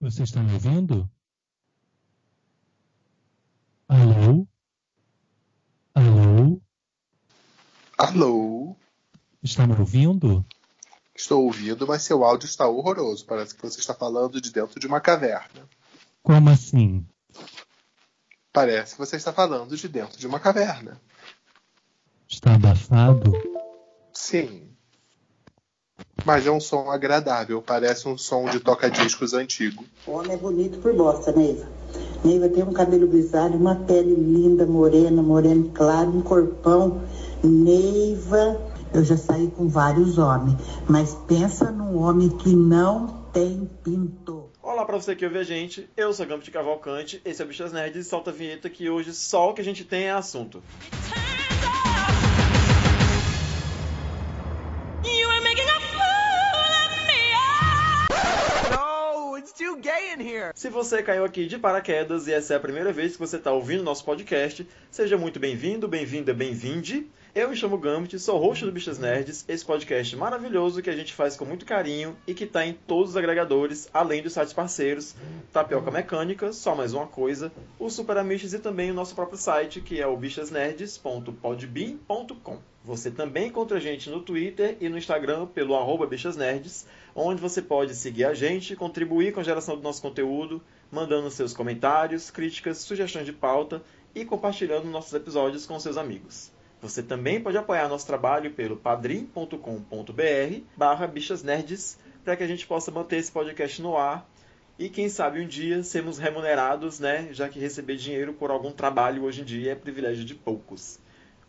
Você está me ouvindo? Alô? Alô? Alô? Está me ouvindo? Estou ouvindo, mas seu áudio está horroroso. Parece que você está falando de dentro de uma caverna. Como assim? Parece que você está falando de dentro de uma caverna. Está abafado? Sim. Mas é um som agradável, parece um som de toca-discos antigo. O homem é bonito por bosta, Neiva. Neiva tem um cabelo grisalho, uma pele linda, morena, moreno claro, um corpão. Neiva, eu já saí com vários homens, mas pensa num homem que não tem pinto. Olá pra você que ouve a gente, eu sou Gampo de Cavalcante, esse é o Bichas Nerds e solta a vinheta que hoje só o que a gente tem é assunto. You are making Se você caiu aqui de paraquedas e essa é a primeira vez que você está ouvindo nosso podcast, seja muito bem-vindo, bem-vinda, bem-vinde. Eu me chamo Gambit, sou host do Bichas Nerds, esse podcast maravilhoso que a gente faz com muito carinho e que está em todos os agregadores, além dos sites parceiros, Tapioca Mecânica, só mais uma coisa, o Super Amiches e também o nosso próprio site, que é o bichasnerds.podbean.com. Você também encontra a gente no Twitter e no Instagram pelo arroba bichasnerds, onde você pode seguir a gente, contribuir com a geração do nosso conteúdo, mandando seus comentários, críticas, sugestões de pauta e compartilhando nossos episódios com seus amigos. Você também pode apoiar nosso trabalho pelo padrim.com.br barra bichasnerds para que a gente possa manter esse podcast no ar e quem sabe um dia sermos remunerados, né? Já que receber dinheiro por algum trabalho hoje em dia é privilégio de poucos.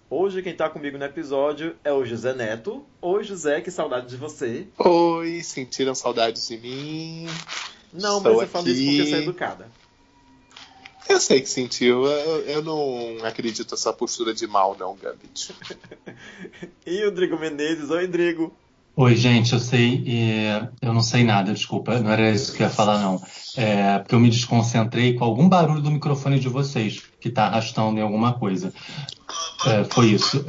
Hoje quem está comigo no episódio é o José Neto. Oi José, que saudade de você. Oi, sentiram saudades de mim? Não, Estou mas você fala isso aqui. porque você é educada. Eu sei que sentiu. Eu, eu não acredito nessa postura de mal, não, Gambit. E o Drigo Menezes. Oi, Drigo. Oi, gente, eu sei, é, eu não sei nada, desculpa, não era isso que eu ia falar, não. É, porque eu me desconcentrei com algum barulho do microfone de vocês, que está arrastando em alguma coisa. É, foi isso.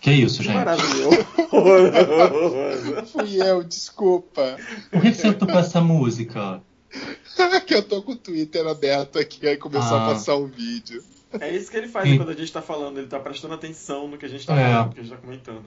Que isso, gente? Maravilhoso. Fui eu, desculpa. Por que que você tocou essa música? que eu tô com o Twitter aberto aqui, aí começou Ah. a passar um vídeo. É isso que ele faz quando a gente tá falando, ele tá prestando atenção no que a gente tá É. falando, no que a gente tá comentando.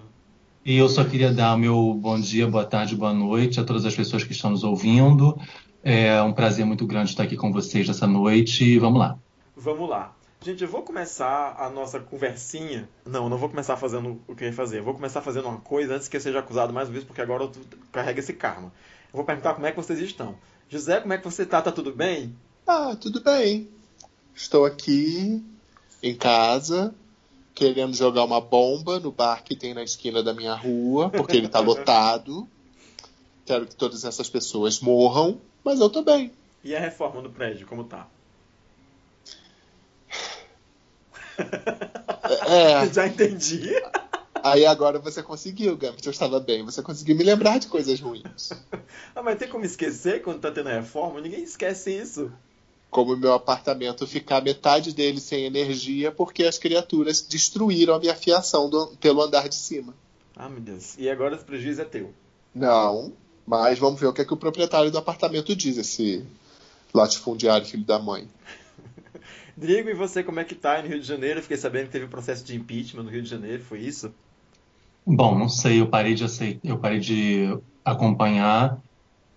E eu só queria dar o meu bom dia, boa tarde, boa noite a todas as pessoas que estão nos ouvindo. É um prazer muito grande estar aqui com vocês nessa noite. Vamos lá. Vamos lá. Gente, eu vou começar a nossa conversinha. Não, não vou começar fazendo o que eu ia fazer. Eu vou começar fazendo uma coisa antes que eu seja acusado mais uma vez, porque agora eu carrego esse karma. Eu vou perguntar como é que vocês estão. José, como é que você tá? Tá tudo bem? Ah, tudo bem. Estou aqui em casa, querendo jogar uma bomba no bar que tem na esquina da minha rua, porque ele tá lotado. Quero que todas essas pessoas morram, mas eu tô bem. E a reforma do prédio, como tá? É, Já entendi. aí agora você conseguiu, Gambit. Eu estava bem. Você conseguiu me lembrar de coisas ruins. Ah, mas tem como esquecer quando tá tendo reforma? Ninguém esquece isso. Como o meu apartamento ficar metade dele sem energia porque as criaturas destruíram a minha fiação do- pelo andar de cima. Ah, meu Deus. E agora esse prejuízo é teu. Não, mas vamos ver o que, é que o proprietário do apartamento diz, esse latifundiário filho da mãe. Drigo, e você como é que tá aí no Rio de Janeiro? Eu Fiquei sabendo que teve um processo de impeachment no Rio de Janeiro, foi isso? Bom, não sei, eu parei de aceitar, eu parei de acompanhar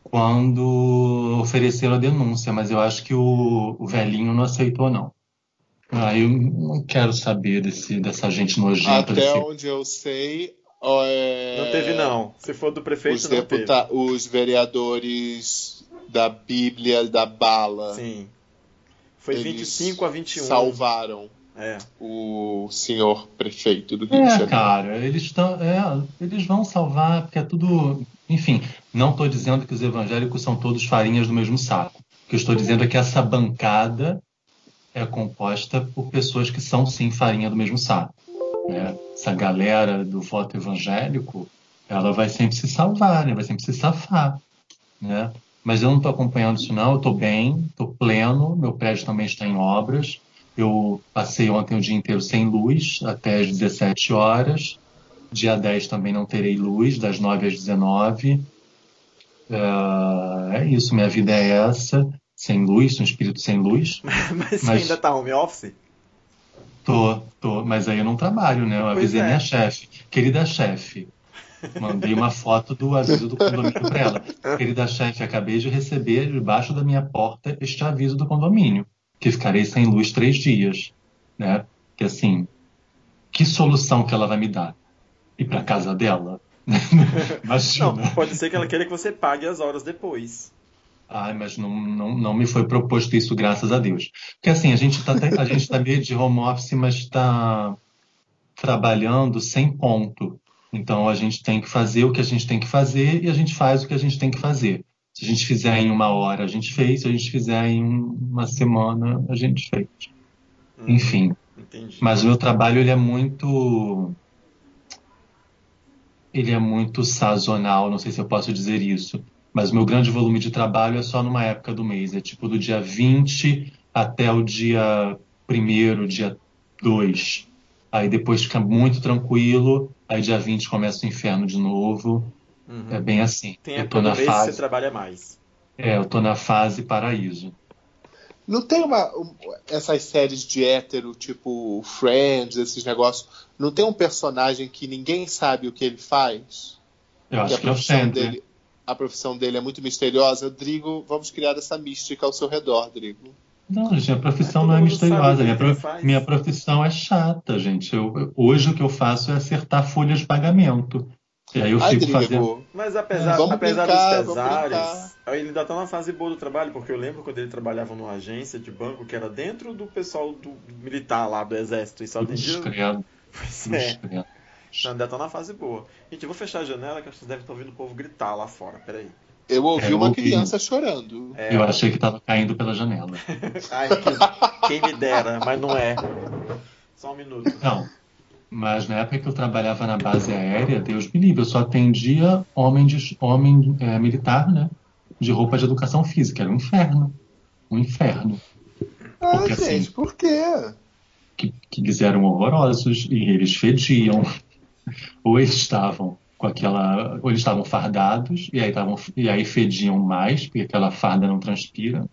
quando ofereceram a denúncia, mas eu acho que o, o velhinho não aceitou, não. Ah, eu não quero saber desse, dessa gente nojenta. Até desse- onde eu sei, ó, é, Não teve não. Se for do Os, prefeito, não deputa- os vereadores da Bíblia da Bala teve. Sim. Foi Eles 25 a 21. salvaram É. o senhor prefeito do Rio de É, Janeiro. cara, eles estão, é, eles vão salvar, porque é tudo, enfim, não estou dizendo que os evangélicos são todos farinhas do mesmo saco. O que eu estou dizendo é que essa bancada é composta por pessoas que são sim farinha do mesmo saco. né? Essa galera do voto evangélico, ela vai sempre se salvar, né? Vai sempre se safar, né? Mas eu não estou acompanhando isso não, eu estou bem, estou pleno, meu prédio também está em obras. Eu passei ontem o dia inteiro sem luz, até às 17 horas. Dia 10 também não terei luz, das 9 às 19. Ah, é isso, minha vida é essa, sem luz, um espírito sem luz. Mas você Mas- ainda tá home office? Tô, tô, mas aí eu não trabalho, né? Eu Pois avisei é. minha chefe. Querida chefe, mandei uma foto do aviso do condomínio para ela. Querida chefe, acabei de receber debaixo da minha porta este aviso do condomínio, que ficarei sem luz três dias, né? Que assim, que solução que ela vai me dar? Ir para casa dela? Imagina. Não, pode ser que ela queira que você pague as horas depois. Ai, mas não, não, não me foi proposto isso, graças a Deus. Porque assim, a gente está a gente tá meio de home office, mas está trabalhando sem ponto. Então a gente tem que fazer o que a gente tem que fazer e a gente faz o que a gente tem que fazer. Se a gente fizer em uma hora, a gente fez. Se a gente fizer em uma semana, a gente fez. Hum, Enfim. Entendi. Mas o meu trabalho ele é muito ele é muito sazonal, não sei se eu posso dizer isso, mas o meu grande volume de trabalho é só numa época do mês, é tipo do dia 20 até o dia 1 dia 2. Aí depois fica muito tranquilo, aí dia 20 começa o inferno de novo. Uhum. É bem assim. Tem eu tô na que você fase, trabalha mais. é, eu tô na fase paraíso. Não tem uma. um- essas séries de hétero, tipo Friends, esses negócios. Não tem um personagem que ninguém sabe o que ele faz? Eu acho a que é o Chandler. dele. A profissão dele é muito misteriosa. Drigo, vamos criar essa mística ao seu redor, Drigo. Não, gente, minha profissão Todo não é misteriosa. Minha, minha profissão é chata, gente. Eu, hoje o que eu faço é acertar folhas de pagamento. E aí eu Ai, fico fazendo. Mas apesar, Vamos apesar brincar, dos pesares, ele ainda tá na fase boa do trabalho, porque eu lembro quando ele trabalhava numa agência de banco que era dentro do pessoal do militar lá do exército e só atendia. Pois é, credo. então ainda tá na fase boa. Gente, eu vou fechar a janela que vocês devem estar ouvindo o povo gritar lá fora. Peraí. Eu ouvi É, eu uma ouvi. criança chorando. É, Eu achei que estava caindo pela janela. Ai, que- quem me dera, mas não é. Só um minuto. Não. Mas na época que eu trabalhava na base aérea, Deus me livre, eu só atendia homem, de, homem é, militar, né? De roupa de educação física. Era um inferno. Um inferno. Ah, Porque assim- gente, por quê? que, que eles eram horrorosos e eles fediam. Ou eles estavam com aquela. Ou eles estavam fardados e aí, estavam, e aí fediam mais, porque aquela farda não transpira.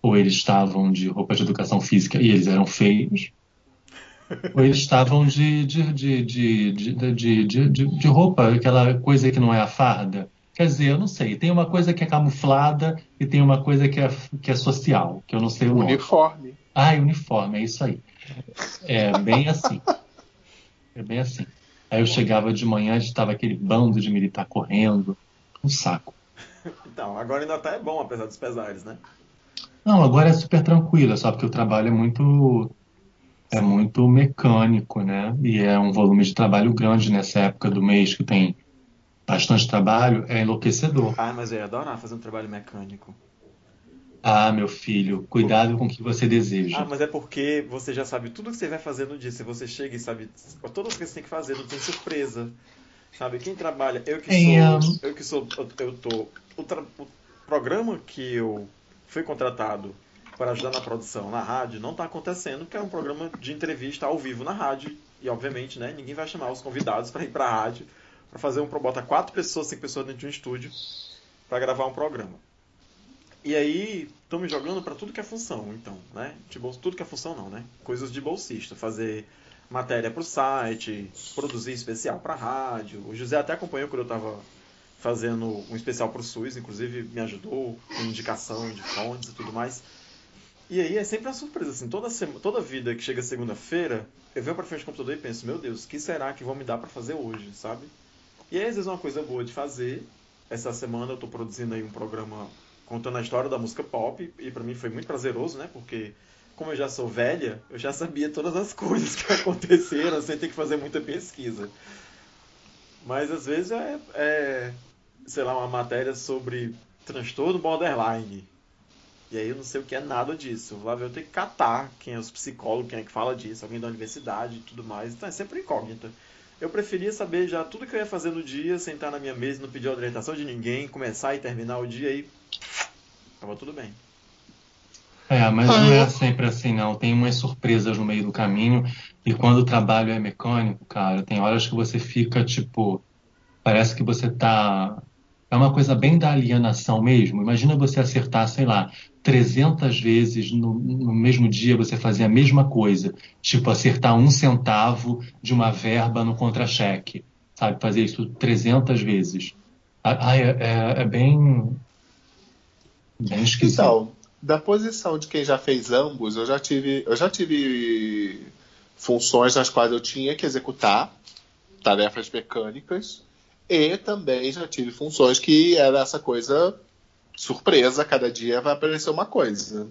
Ou eles estavam de roupa de educação física e eles eram feios. Ou eles estavam de, de, de, de, de, de, de, de- de roupa, aquela coisa que não é a farda. Quer dizer, eu não sei. Tem uma coisa que é camuflada e tem uma coisa que é, que é social, que eu não sei o nome. Uniforme. Ah, uniforme, é isso aí. É bem assim. É bem assim. Aí eu chegava de manhã, estava aquele bando de militar correndo. Um saco. Então, agora ainda tá é bom, apesar dos pesares, né? Não, agora é super tranquilo, só porque o trabalho é muito é muito mecânico, né? E é um volume de trabalho grande nessa época do mês que tem bastante trabalho, é enlouquecedor. Ah, mas eu ia adorar fazer um trabalho mecânico. Ah, meu filho, cuidado com o que você Ah, deseja. mas é porque você já sabe tudo que você vai fazer no dia. Se você chega e sabe todas as coisas que você tem que fazer, não tem surpresa. Sabe? Quem trabalha, eu que sou. um, Eu que sou. Eu, eu tô. O, tra- o programa que eu fui contratado para ajudar na produção na rádio não está acontecendo, porque é um programa de entrevista ao vivo na rádio. E obviamente, né, ninguém vai chamar os convidados para ir para a rádio para fazer um bota quatro pessoas, cinco pessoas dentro de um estúdio para gravar um programa. E aí, estão me jogando para tudo que é função, então, né? Bol- tudo que é função não, né? Coisas de bolsista, fazer matéria para o site, produzir especial para rádio. O José até acompanhou quando eu estava fazendo um especial para o SUS, inclusive me ajudou com indicação de fontes e tudo mais. E aí é sempre uma surpresa, assim, toda, sema, toda vida que chega segunda-feira, eu venho para frente do computador e penso, meu Deus, o que será que vão me dar para fazer hoje, sabe? E aí, às vezes uma coisa boa de fazer. Essa semana eu estou produzindo aí um programa contando a história da música pop e para mim foi muito prazeroso, né? Porque como eu já sou velha, eu já sabia todas as coisas que aconteceram sem ter que fazer muita pesquisa. Mas às vezes é, é sei lá, uma matéria sobre transtorno borderline. E aí eu não sei o que é nada disso. Lá eu tenho que catar quem é os psicólogos, quem é que fala disso, alguém da universidade e tudo mais. Então é sempre incógnita. Eu preferia saber já tudo que eu ia fazer no dia, sentar na minha mesa, não pedir orientação de ninguém, começar e terminar o dia e. Tava tudo bem. É, mas Ah, não é eu- sempre assim, não. Tem umas surpresas no meio do caminho. E quando o trabalho é mecânico, cara, tem horas que você fica, tipo, parece que você tá É uma coisa bem da alienação mesmo. Imagina você acertar, sei lá, 300 vezes no, no mesmo dia você fazer a mesma coisa. Tipo, acertar um centavo de uma verba no contra-cheque. Sabe? Fazer isso 300 vezes. Ah, é, é, é bem. Então, da posição de quem já fez ambos, eu já tive, eu já tive funções nas quais eu tinha que executar tarefas mecânicas e também já tive funções que era essa coisa surpresa, cada dia vai aparecer uma coisa.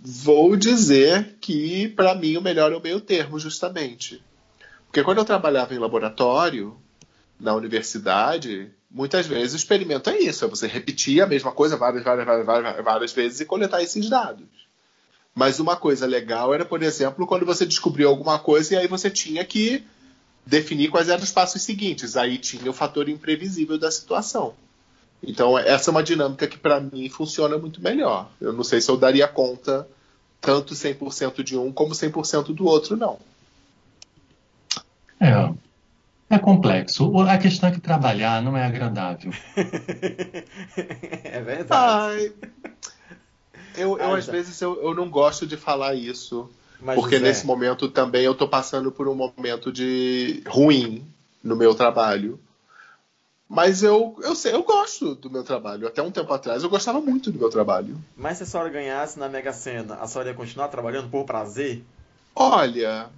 Vou dizer que para mim o melhor é o meio termo, justamente. Porque quando eu trabalhava em laboratório, na universidade, muitas vezes o experimento é isso, é você repetir a mesma coisa várias, várias, várias, várias, vezes e coletar esses dados. Mas uma coisa legal era, por exemplo, quando você descobriu alguma coisa e aí você tinha que definir quais eram os passos seguintes. Aí tinha o fator imprevisível da situação. Então, essa é uma dinâmica que para mim funciona muito melhor. Eu não sei se eu daria conta tanto 100% de um como 100% do outro, não. É, é complexo. A questão é que trabalhar não é agradável. é verdade. Ai, eu, eu Ah, às tá. vezes eu, eu não gosto de falar isso. Mas, porque José, nesse momento também eu tô passando por um momento de ruim no meu trabalho. Mas eu, eu sei, eu gosto do meu trabalho. Até um tempo atrás eu gostava muito do meu trabalho. Mas se a senhora ganhasse na Mega Sena, a senhora ia continuar trabalhando por prazer? Olha,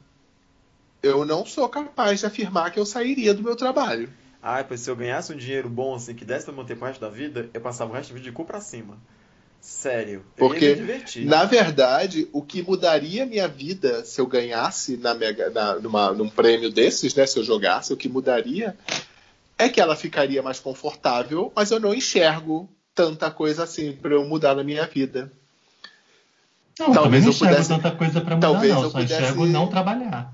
eu não sou capaz de afirmar que eu sairia do meu trabalho. Ah, pois se eu ganhasse um dinheiro bom assim que desse pra manter pro resto da vida, eu passava o resto da vida de cu pra cima. Sério. Eu Porque. Na verdade, o que mudaria minha vida se eu ganhasse na mega, na, numa, num prêmio desses, né? Se eu jogasse, o que mudaria é que ela ficaria mais confortável, mas eu não enxergo tanta coisa assim para eu mudar na minha vida. Não, Talvez também não eu enxergo pudesse- tanta coisa para mudar, talvez não. eu Só pudesse- enxergo não trabalhar.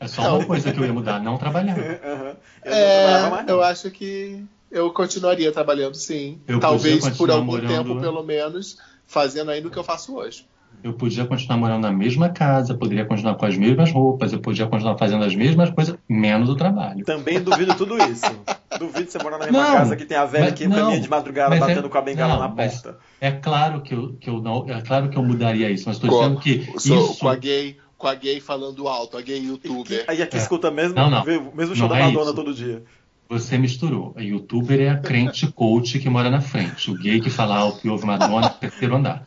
É só Não. uma coisa que eu ia mudar, não trabalhar. Aham. Eu não É, trabalhava mais, não. eu acho que eu continuaria trabalhando sim. Eu Talvez por algum morando- tempo, pelo menos, fazendo ainda o que eu faço hoje. Eu podia continuar morando na mesma casa, poderia continuar com as mesmas roupas, eu podia continuar fazendo as mesmas coisas, menos o trabalho. Também duvido tudo isso. Duvido você morar na mesma Não, casa que tem a velha que não, caminha de madrugada é- batendo com a bengala não, na porta. É claro que eu, que eu não, é claro que eu mudaria isso, mas estou Com- dizendo que Sou- isso Com a gay, com a gay falando alto, a gay youtuber. Aí aqui É. escuta mesmo, Não, não. mesmo show Não da é Madonna isso. todo dia. você misturou. A youtuber é a crente coach que mora na frente, o gay que fala alto e ouve Madonna no terceiro andar.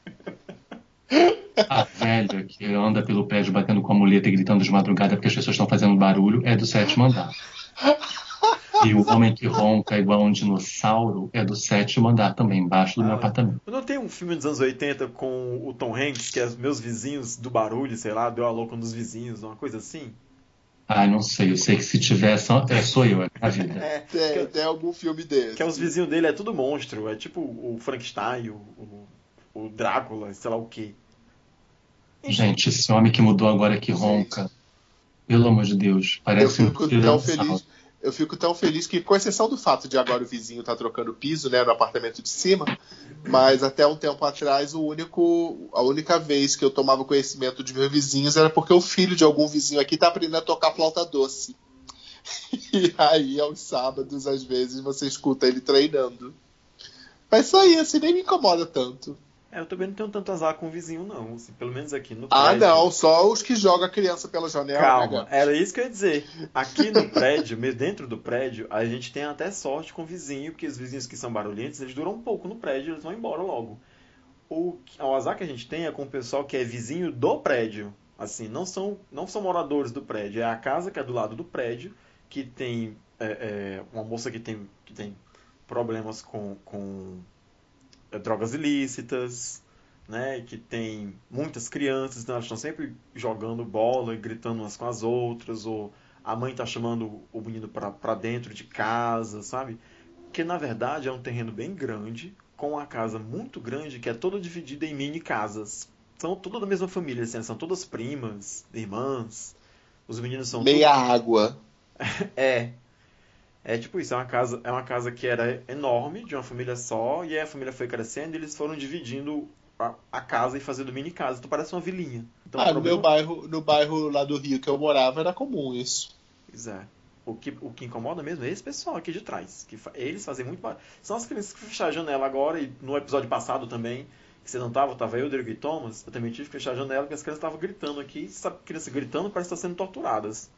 A velha que anda pelo prédio batendo com a muleta e gritando de madrugada porque as pessoas estão fazendo barulho é do sétimo andar. E o homem que ronca igual um dinossauro é do sétimo andar também, embaixo do meu Ah. apartamento. Não tem um filme dos anos 80 com o Tom Hanks, que é os meus vizinhos do barulho, sei lá, deu a louca nos vizinhos, uma coisa assim? Ah, não sei. Eu sei que se tiver, só, é, sou eu, é a vida. É, Tem, tem algum filme desse. que é os vizinhos dele é tudo monstro, é tipo o Frankenstein, o, o, o Drácula, sei lá o quê. Gente, esse homem que mudou agora que ronca. Pelo amor de Deus. Eu Parece um fico tão feliz. Eu fico tão feliz que, com exceção do fato de agora o vizinho tá trocando piso, né, no apartamento de cima, mas até um tempo atrás o único, a única vez que eu tomava conhecimento de meus vizinhos era porque o filho de algum vizinho aqui tá aprendendo a tocar flauta doce. E aí, aos sábados, às vezes, você escuta ele treinando. Mas só isso, nem me incomoda tanto. É, eu também não tenho tanto azar com o vizinho, não. assim, pelo menos aqui no Ah, prédio. não, só os que jogam a criança pela janela. Calma, né, era isso que eu ia dizer. Aqui no prédio, mesmo dentro do prédio, a gente tem até sorte com o vizinho, porque os vizinhos que são barulhentos, eles duram um pouco no prédio, eles vão embora logo. O, o azar que a gente tem é com o pessoal que é vizinho do prédio. Assim, não são, não são moradores do prédio, é a casa que é do lado do prédio, que tem é, é, uma moça que tem, que tem problemas com, com drogas ilícitas, né, que tem muitas crianças, então elas estão sempre jogando bola e gritando umas com as outras, ou a mãe está chamando o menino para dentro de casa, sabe? Que na verdade é um terreno bem grande, com uma casa muito grande que é toda dividida em mini casas. São todas da mesma família, assim, são todas primas, irmãs. Os meninos são Meia água. é. É tipo isso, é uma casa, é uma casa que era enorme, de uma família só, e aí a família foi crescendo e eles foram dividindo a, a casa e fazendo mini casa. Então parece uma vilinha. Então, ah, no problema- meu bairro, no bairro lá do Rio que eu morava era comum isso. Pois é. O que, o que incomoda mesmo é esse pessoal aqui de trás. que fa- Eles fazem muito barulho. São as crianças que fecharam a janela agora, e no episódio passado também, que você não tava, tava eu, Diego e Thomas, eu também tive que fechar a janela, porque as crianças estavam gritando aqui. Sabe, crianças gritando parece que estão sendo torturadas.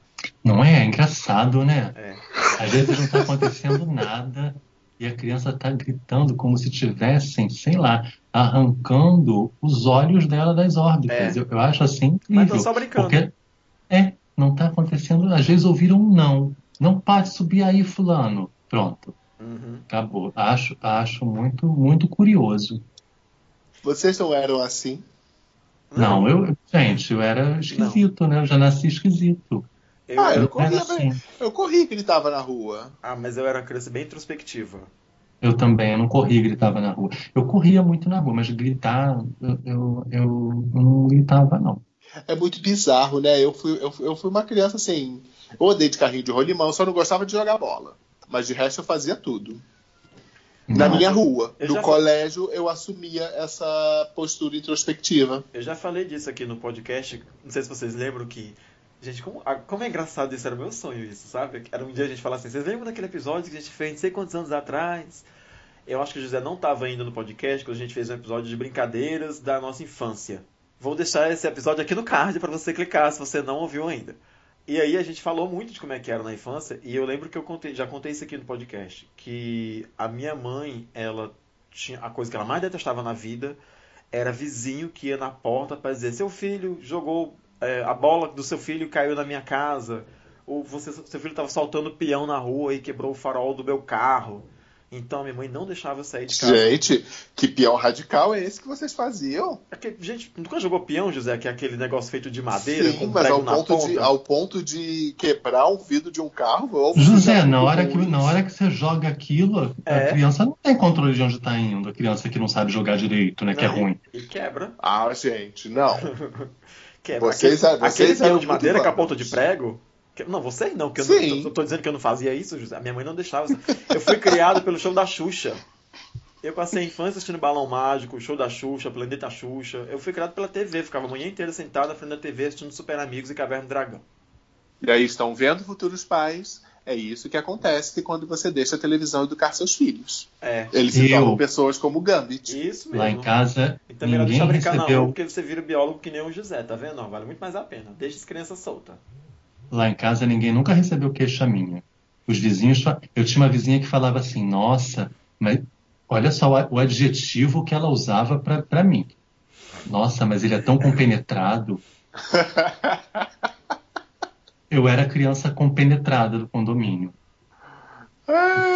Não é? É engraçado, né? É. Às vezes não está acontecendo nada e a criança está gritando como se tivessem, sei lá, arrancando os olhos dela das órbitas. É. Eu, eu acho assim Mas incrível. estão só brincando. Porque é, não está acontecendo. Às vezes ouviram um não. Não pode subir aí, fulano. Pronto, Uhum. acabou. Acho, acho muito, muito curioso. Vocês não eram assim? Não, eu, gente, eu era esquisito, né? Eu já nasci esquisito. Eu Ah, eu corria, assim. eu corri e gritava na rua. ah, mas eu era uma criança bem introspectiva. Eu também, eu não corria, gritava na rua. Eu corria muito na rua, mas gritar, eu, eu, eu não gritava, não. É muito bizarro, né? Eu fui, eu, fui- eu fui uma criança assim. Eu odeio de carrinho de rolimão, só não gostava de jogar bola. Mas de resto eu fazia tudo. Na Não. minha rua. Eu No colégio eu assumia essa postura introspectiva. Eu já falei disso aqui no podcast. Não sei se vocês lembram que. Gente, como, como é engraçado isso, era meu sonho isso, sabe? Era um dia a gente falar assim, vocês lembram daquele episódio que a gente fez não sei quantos anos atrás? Eu acho que o José não estava ainda no podcast, quando a gente fez um episódio de brincadeiras da nossa infância. Vou deixar esse episódio aqui no card para você clicar, se você não ouviu ainda. E aí a gente falou muito de como é que era na infância, e eu lembro que eu contei, já contei isso aqui no podcast, que a minha mãe, ela tinha a coisa que ela mais detestava na vida era vizinho que ia na porta para dizer: seu filho jogou é, a bola do seu filho caiu na minha casa, ou você, seu filho estava soltando peão na rua e quebrou o farol do meu carro. Então minha mãe não deixava eu sair de casa. Gente, que peão radical é esse que vocês faziam? É que, gente, nunca jogou peão, José? Que é aquele negócio feito de madeira Sim, com mas prego ao na ponto, ponta? de, ao ponto de quebrar um vidro de um carro. José, na hora, que, na hora que você joga aquilo, É. a criança não tem controle de onde está indo. A criança que não sabe jogar direito, né? Que é Não, ruim. E quebra. Ah, gente, não. quebra. Vocês- aquele, vocês aquele de madeira com a ponta de prego. que- não, você não, que eu Sim. não, eu tô dizendo que eu não fazia isso, José. Minha mãe não deixava. Eu fui criado pelo show da Xuxa. Eu passei a infância assistindo Balão Mágico, show da Xuxa, Planeta Xuxa. Eu fui criado pela TV, ficava a manhã inteira sentado na frente da TV assistindo Super Amigos e Caverna do Dragão. E aí estão vendo futuros pais. É isso que acontece quando você deixa a televisão educar seus filhos. É, Eles se tornam pessoas como Gambit. isso mesmo. Lá em casa, Então melhor ninguém deixar brincar na rua, recebeu. porque você vira biólogo que nem o José, tá vendo? Vale muito mais a pena. Deixa as crianças soltas. Lá em casa ninguém nunca recebeu queixa minha. Os vizinhos, eu tinha uma vizinha que falava assim: "Nossa, mas olha só o o adjetivo que ela usava para mim. Nossa, mas ele é tão compenetrado." Eu era criança compenetrada do condomínio.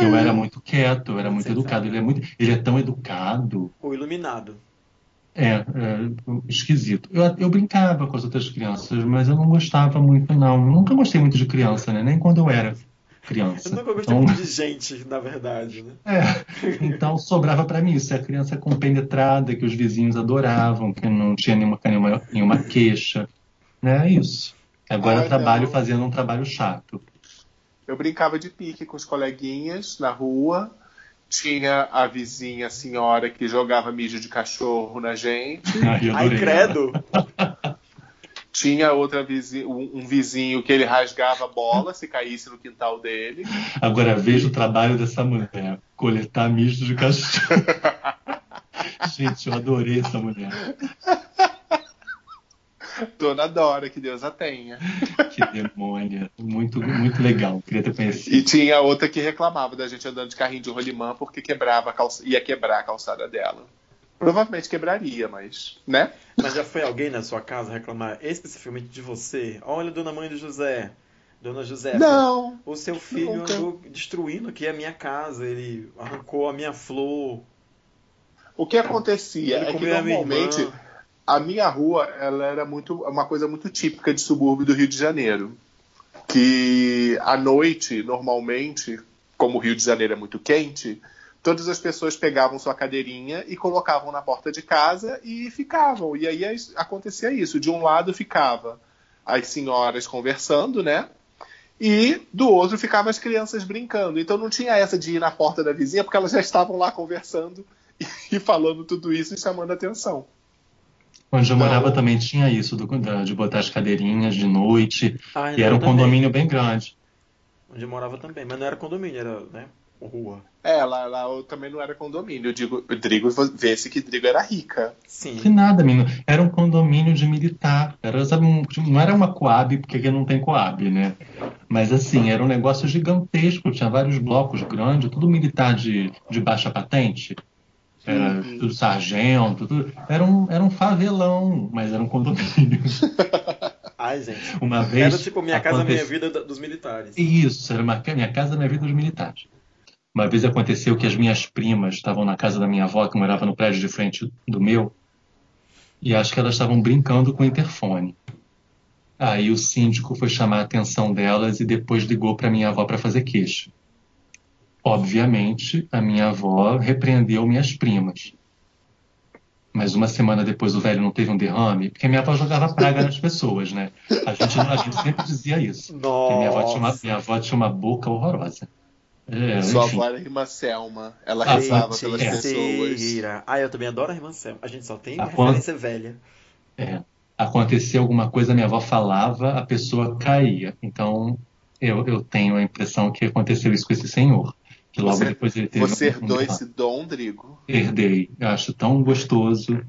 Eu era muito quieto, eu era muito Você educado. sabe. Ele é muito, ele é tão educado. O iluminado. É, é, esquisito. Eu, eu brincava com as outras crianças, mas eu não gostava muito, não. Eu nunca gostei muito de criança, né? Nem quando eu era criança. Eu nunca gostei Então, muito de gente, na verdade, né? é, então sobrava para mim isso. É a criança compenetrada, que os vizinhos adoravam, que não tinha nenhuma, nenhuma, nenhuma queixa. Né? É isso. Agora Ah, eu trabalho não. fazendo um trabalho chato. Eu brincava de pique com os coleguinhas na rua. Tinha a vizinha, a senhora, que jogava mijo de cachorro na gente. Ai, Ai, credo! Tinha outra vizinha, um, um vizinho que ele rasgava a bola se caísse no quintal dele. Agora veja o trabalho dessa mulher. Coletar mijo de cachorro. Gente, eu adorei essa mulher. Dona Dora, que Deus a tenha. Que demônia. Muito, muito legal. Queria ter conhecido. E tinha outra que reclamava da gente andando de carrinho de rolimã porque quebrava a calça, ia quebrar a calçada dela. Provavelmente quebraria, mas, né? Mas já foi alguém na sua casa reclamar especificamente de você? Olha, dona mãe do José. Dona Josefa. Não. O seu filho Nunca. andou destruindo aqui a minha casa. Ele arrancou a minha flor. O que acontecia Ele é que comeu a minha normalmente irmã. A minha rua ela era muito uma coisa muito típica de subúrbio do Rio de Janeiro, que à noite normalmente, como o Rio de Janeiro é muito quente, todas as pessoas pegavam sua cadeirinha e colocavam na porta de casa e ficavam. E aí acontecia isso. De um lado ficava as senhoras conversando, né? E do outro ficavam as crianças brincando. Então não tinha essa de ir na porta da vizinha, porque elas já estavam lá conversando e falando tudo isso e chamando atenção. Onde eu Não. morava também tinha isso, do- da- de botar as cadeirinhas de noite. Ai, E era um também. condomínio bem grande. onde eu morava também, mas não era condomínio, era, né, rua. É, lá, lá eu também não era condomínio. Eu digo, o Drigo, vê-se que Drigo era rica. Sim. Que nada, menino. Era um condomínio de militar. Era, sabe, um- não era uma Coab, porque aqui não tem Coab, né? Mas assim, era um negócio gigantesco. Tinha vários blocos grandes, tudo militar de, de baixa patente. Era Uhum. tudo sargento, tudo. Era um, era um favelão, mas era um condomínio. Ai, gente. Uma vez. Era tipo Minha Casa Minha Vida da- dos militares. Isso, era uma, minha casa, minha vida dos militares. Uma vez aconteceu que as minhas primas estavam na casa da minha avó, que morava no prédio de frente do meu, e acho que elas estavam brincando com o interfone. Aí o síndico foi chamar a atenção delas e depois ligou para minha avó para fazer queixa. Obviamente, a minha avó repreendeu minhas primas. Mas uma semana depois o velho não teve um derrame, porque minha avó jogava praga nas pessoas, né? A gente, a gente sempre dizia isso. Minha avó, tinha uma, minha avó tinha uma boca horrorosa. É, Sua enfim. avó era a irmã Selma. Ela Ah, rezava sim, pelas é. pessoas. Mentira. Ah, eu também adoro a irmã Selma. A gente só tem Ah, referência velha. É. Acontecia alguma coisa, minha avó falava, a pessoa caía. Então, eu, eu tenho a impressão que aconteceu isso com esse senhor. Que logo Você- depois ele teve Você herdou esse dom, Drigo? Herdei. Eu acho tão gostoso.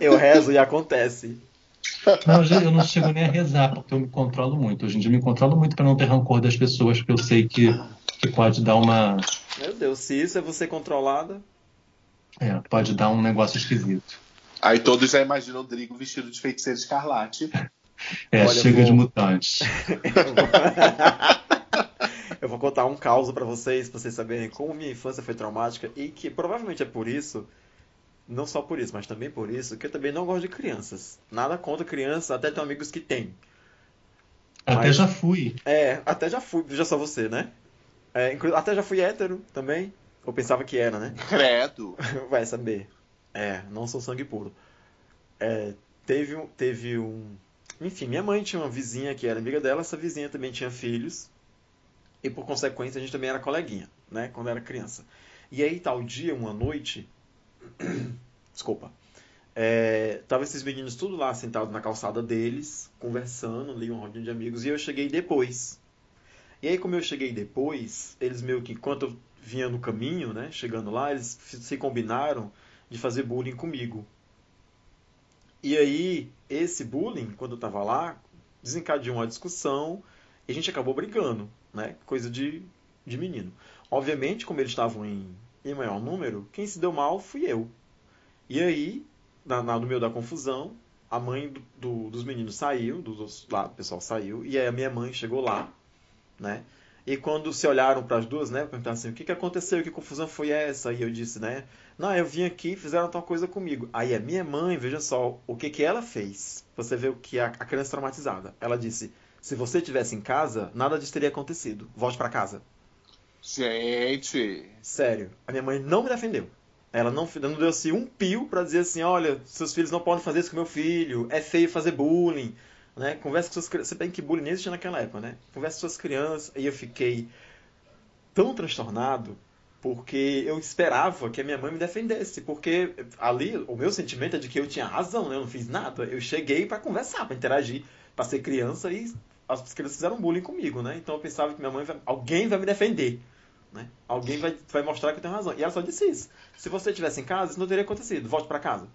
Eu rezo e acontece. Não, eu, eu não chego nem a rezar, porque eu me controlo muito. Hoje em dia eu me controlo muito para não ter rancor das pessoas, porque eu sei que, que pode dar uma. Meu Deus, se isso é você controlada. é, pode dar um negócio esquisito. Aí todos já imaginam o Drigo vestido de feiticeiro escarlate. É, Olha, chega vou- de mutantes. Eu vou contar um caos pra vocês, pra vocês saberem como minha infância foi traumática e que provavelmente é por isso, não só por isso, mas também por isso, que eu também não gosto de crianças. Nada contra crianças, até tenho amigos que têm. Até Mas- já fui. É, até já fui, já só você, né? É, até já fui hétero também. Ou pensava que era, né? Credo. Vai saber. É, não sou sangue puro. É, teve, teve um. Enfim, minha mãe tinha uma vizinha que era amiga dela, essa vizinha também tinha filhos. E por consequência a gente também era coleguinha, né? Quando era criança. E aí, tal dia, uma noite. Desculpa. É, tava esses meninos tudo lá sentados na calçada deles, conversando, ali, um rodinho de amigos, e eu cheguei depois. E aí, como eu cheguei depois, eles meio que, enquanto eu vinha no caminho, né, chegando lá, eles se combinaram de fazer bullying comigo. E aí, esse bullying, quando eu tava lá, desencadeou uma discussão e a gente acabou brigando, né? Coisa de, de menino. Obviamente, como eles estavam em, em maior número, quem se deu mal fui eu. E aí, na, na- no meio da confusão, a mãe do- do- dos meninos saiu, dos, lá, o pessoal saiu, e aí a minha mãe chegou lá, né? E quando se olharam para as duas, né, perguntaram assim, o que, que aconteceu, que confusão foi essa? E eu disse, né, não, eu vim aqui e fizeram tal coisa comigo. Aí a minha mãe, veja só, o que que ela fez? Você vê o que a, a criança traumatizada. Ela disse, se você tivesse em casa, nada disso teria acontecido. Volte para casa. Gente. Sério, a minha mãe não me defendeu. Ela não, não deu assim um pio pra dizer assim, olha, seus filhos não podem fazer isso com meu filho, é feio fazer bullying, né? Conversa com suas crianças. Você bem que bullying nem existia naquela época, né? Conversa com suas crianças. E eu fiquei tão transtornado porque eu esperava que a minha mãe me defendesse, porque ali o meu sentimento é de que eu tinha razão, né? Eu não fiz nada. Eu cheguei pra conversar, pra interagir, pra ser criança e as crianças fizeram bullying comigo, né? Então eu pensava que minha mãe, vai, alguém vai me defender. Né? Alguém vai, vai mostrar que eu tenho razão. E ela só disse isso. Se você estivesse em casa, isso não teria acontecido. Volte pra casa.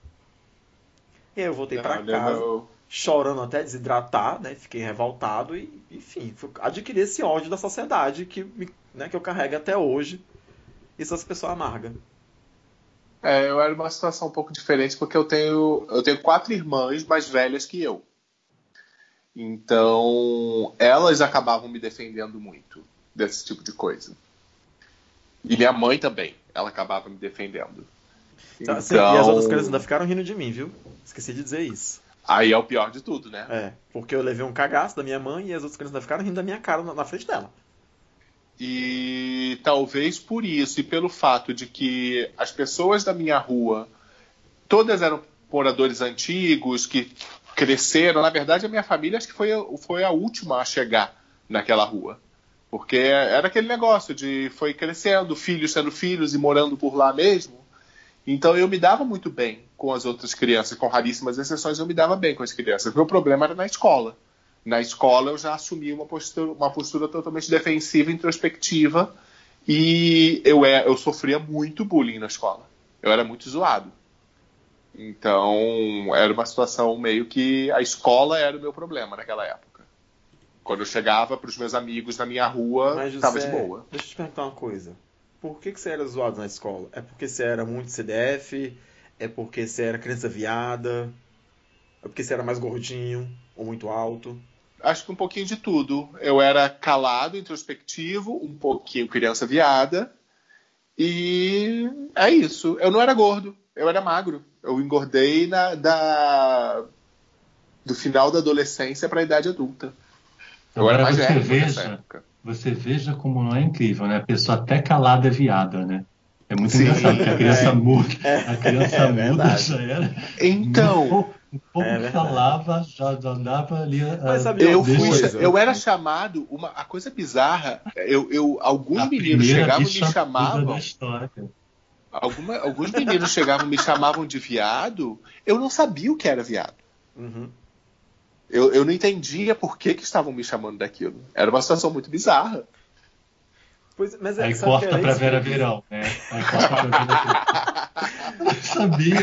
E aí eu voltei pra Olha, casa, não. chorando até desidratar, né? Fiquei revoltado e, enfim, adquiri esse ódio da sociedade que, né, que eu carrego até hoje. E sou essa pessoa amarga. É, eu era uma situação um pouco diferente porque eu tenho, eu tenho quatro irmãs mais velhas que eu. Então, elas acabavam me defendendo muito desse tipo de coisa. E minha mãe também, ela acabava me defendendo. Então, E as outras crianças ainda ficaram rindo de mim, viu? Esqueci de dizer isso. aí é o pior de tudo, né? É, porque eu levei um cagaço da minha mãe e as outras crianças ainda ficaram rindo da minha cara na, na frente dela. E talvez por isso e pelo fato de que as pessoas da minha rua todas eram moradores antigos que cresceram. Na verdade, a minha família acho que foi, foi a última a chegar naquela rua. Porque era aquele negócio de foi crescendo, filhos sendo filhos e morando por lá mesmo. Então eu me dava muito bem com as outras crianças, com raríssimas exceções, eu me dava bem com as crianças. Meu problema era na escola. Na escola eu já assumi uma postura, uma postura totalmente defensiva, introspectiva, e eu, é, eu sofria muito bullying na escola. Eu era muito zoado. Então, era uma situação meio que a escola era o meu problema naquela época. Quando eu chegava para os meus amigos na minha rua, Mas, estava de José, boa. Deixa eu te perguntar uma coisa. Por que, que você era zoado na escola? É porque você era muito CDF? É porque você era criança viada? É porque você era mais gordinho? Ou muito alto? Acho que um pouquinho de tudo. Eu era calado, introspectivo, um pouquinho criança viada. E é isso. Eu não era gordo, eu era magro. Eu engordei na, da, do final da adolescência para a idade adulta. Eu Agora era mais você velho nessa veja, você veja como não é incrível, né? A pessoa até calada é viada, né? É muito Sim, engraçado, porque a criança é. muda, a criança É muda já era. Então, Um pouco, um pouco É que falava, já, já dava ali. a- Mas sabe eu, fui, coisa? eu era chamado, uma, a coisa bizarra, eu, eu, alguns a meninos chegavam e me chamavam. da história. Alguma, alguns meninos chegavam e me chamavam de viado, eu não sabia o que era viado. Uhum. Eu, eu não entendia por que, que estavam me chamando daquilo. Era uma situação muito bizarra. Pois, mas é, Aí sabe que corta era pra que Vera Verão, né? Aí corta pra Vera Verão. Eu não sabia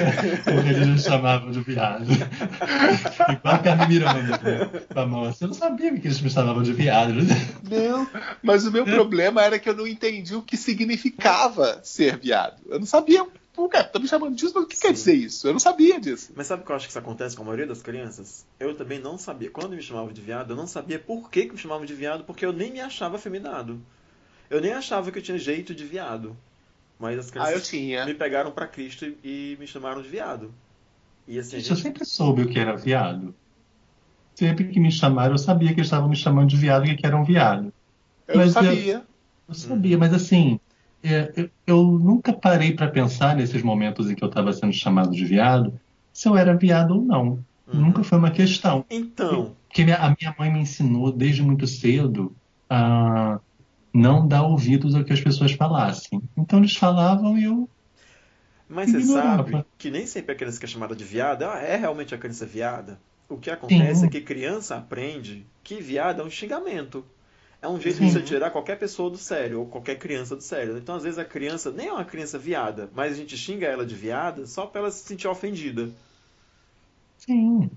como eles me chamavam de viado. Igual a Carmen Miranda, né? com a mão assim. Eu não sabia que eles me chamavam de viado. Não, mas o meu problema era que eu não entendi o que significava ser viado. Eu não sabia. Pô, cara, tá me chamando disso, mas o que quer Sim. dizer isso? Eu não sabia disso. Mas sabe o que eu acho que isso acontece com a maioria das crianças? Eu também não sabia. Quando me chamavam de viado, eu não sabia por que, que me chamavam de viado, porque eu nem me achava afeminado. Eu nem achava que eu tinha jeito de viado. Mas as Ah, eu crianças tinha. me pegaram pra Cristo e, e me chamaram de viado. E assim, a Gente, eu gente... sempre soube o que era viado. Sempre que me chamaram, eu sabia que eles estavam me chamando de viado e que era um viado. Eu Mas eu- sabia. Eu sabia, mas assim, é, eu, eu nunca parei para pensar nesses momentos em que eu estava sendo chamado de viado, se eu era viado ou não. Uhum. Nunca foi uma questão. Então, Porque minha- a minha mãe me ensinou desde muito cedo a não dar ouvidos ao que as pessoas falassem. Então eles falavam e eu. mas você sabe que nem sempre a criança que é chamada de viada ela é realmente a criança viada. O que acontece Sim. é que criança aprende que viado é um xingamento. É um jeito Sim. de você tirar qualquer pessoa do sério, ou qualquer criança do sério. Então, às vezes, a criança nem é uma criança viada, mas a gente xinga ela de viada só pra ela se sentir ofendida. Sim.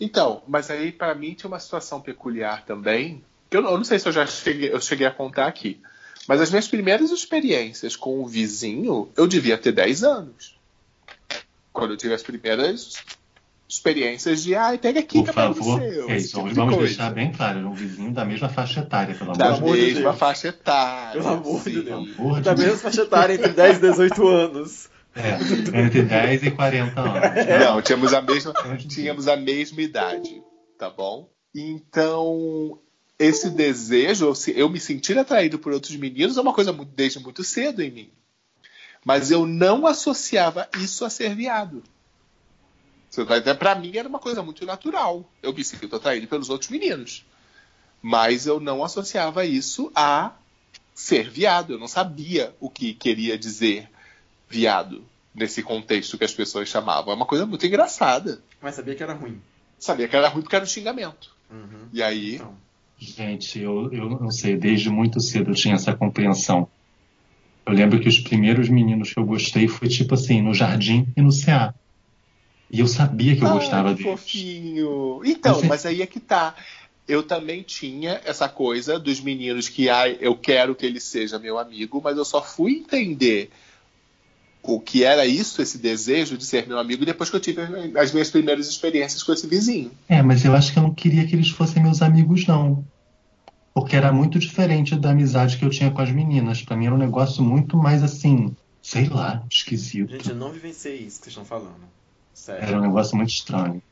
Então, mas aí pra mim tinha uma situação peculiar também, eu, não- eu não sei se eu já cheguei, eu cheguei a contar aqui, mas as minhas primeiras experiências com o vizinho, eu devia ter 10 anos. Quando eu tive as primeiras experiências de, ai, pega aqui Por é favor, você. é isso, tipo de vamos coisa. deixar bem claro, era um vizinho da mesma faixa etária, pelo amor Da de amor de mesma Deus. faixa etária. Pelo amor de sim. Deus. Pelo amor Da de mesma faixa etária, entre 10 e 18 anos. É, entre 10 e 40 anos. Não, tínhamos a mesma, de- tínhamos a mesma idade, tá bom? Então, esse desejo, eu se- eu me sentir atraído por outros meninos é uma coisa muito- desde muito cedo em mim. Mas eu não associava isso a ser viado. Entender? Pra mim era uma coisa muito natural. Eu me sinto atraído pelos outros meninos. Mas eu não associava isso a ser viado. Eu não sabia o que queria dizer viado nesse contexto que as pessoas chamavam. É uma coisa muito engraçada. Mas sabia que era ruim. Sabia que era ruim porque era um xingamento. Uhum. E aí, Então, Gente, eu, eu não sei, desde muito cedo eu tinha essa compreensão. Eu lembro que os primeiros meninos que eu gostei foi tipo assim, no jardim e no CA. E eu sabia que eu gostava Ai, que deles. fofinho. Então, Você- mas aí é que tá. Eu também tinha essa coisa dos meninos que, ai, eu quero que ele seja meu amigo, mas eu só fui entender o que era isso, esse desejo de ser meu amigo, depois que eu tive as minhas primeiras experiências com esse vizinho. É, mas eu acho que eu não queria que eles fossem meus amigos, não. Porque era muito diferente da amizade que eu tinha com as meninas. Pra mim era um negócio muito mais assim, sei lá, esquisito. gente, eu não vivenciei isso que vocês estão falando. Sério. Era um negócio muito estranho.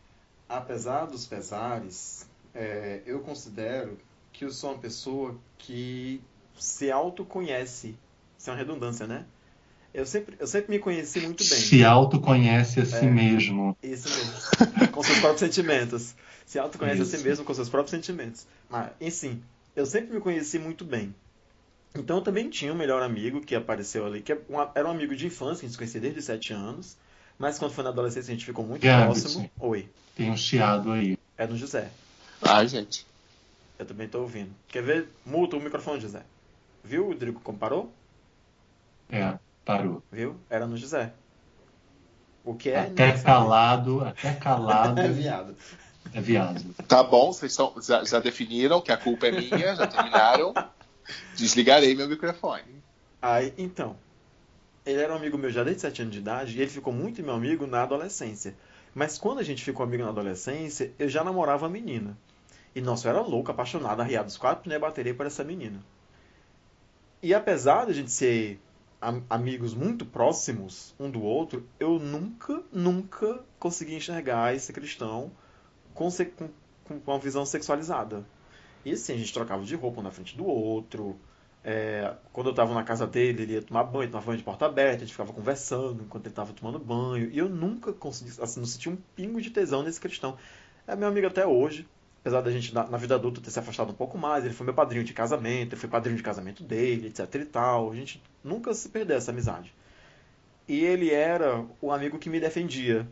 Apesar dos pesares, é, eu considero que eu sou uma pessoa que se autoconhece. Isso é uma redundância, né? Eu sempre, eu sempre me conheci muito bem. Se autoconhece a si É. mesmo. Isso mesmo. com seus próprios sentimentos. Se autoconhece a si Isso. mesmo com seus próprios sentimentos. Mas, enfim, eu sempre me conheci muito bem. Então eu também tinha um melhor amigo que apareceu ali, que é era um amigo de infância, que a gente se conhecia desde os 7 anos. Mas quando foi na adolescência a gente ficou muito Gabs. próximo. Oi, Tem um chiado aí. é no José. Ai, gente. Eu também tô ouvindo. Quer ver? Muta o microfone, José. Viu, Rodrigo, como parou? É, parou. Viu? Era no José. O que é Até calado, até calado É viado. é viado. Tá bom, vocês são- já, já definiram que a culpa é minha, já terminaram. Desligarei meu microfone. Aí, então, ele era um amigo meu já desde 7 anos de idade e ele ficou muito meu amigo na adolescência. Mas quando a gente ficou amigo na adolescência, eu já namorava a menina. E nossa, eu era louco, apaixonado, arriado os quatro pneus bateria por essa menina. E apesar de a gente ser am- amigos muito próximos um do outro, eu nunca, nunca consegui enxergar esse cristão com, com, com uma visão sexualizada. E assim, a gente trocava de roupa um na frente do outro. É, quando eu tava na casa dele, ele ia tomar banho, tomava banho de porta aberta, a gente ficava conversando enquanto ele tava tomando banho. E eu nunca consegui, assim, não senti um pingo de tesão nesse cristão. É meu amigo até hoje, apesar da gente na, na vida adulta ter se afastado um pouco mais. Ele foi meu padrinho de casamento, eu fui padrinho de casamento dele, etc e tal. A gente nunca se perdeu essa amizade. E ele era o amigo que me defendia,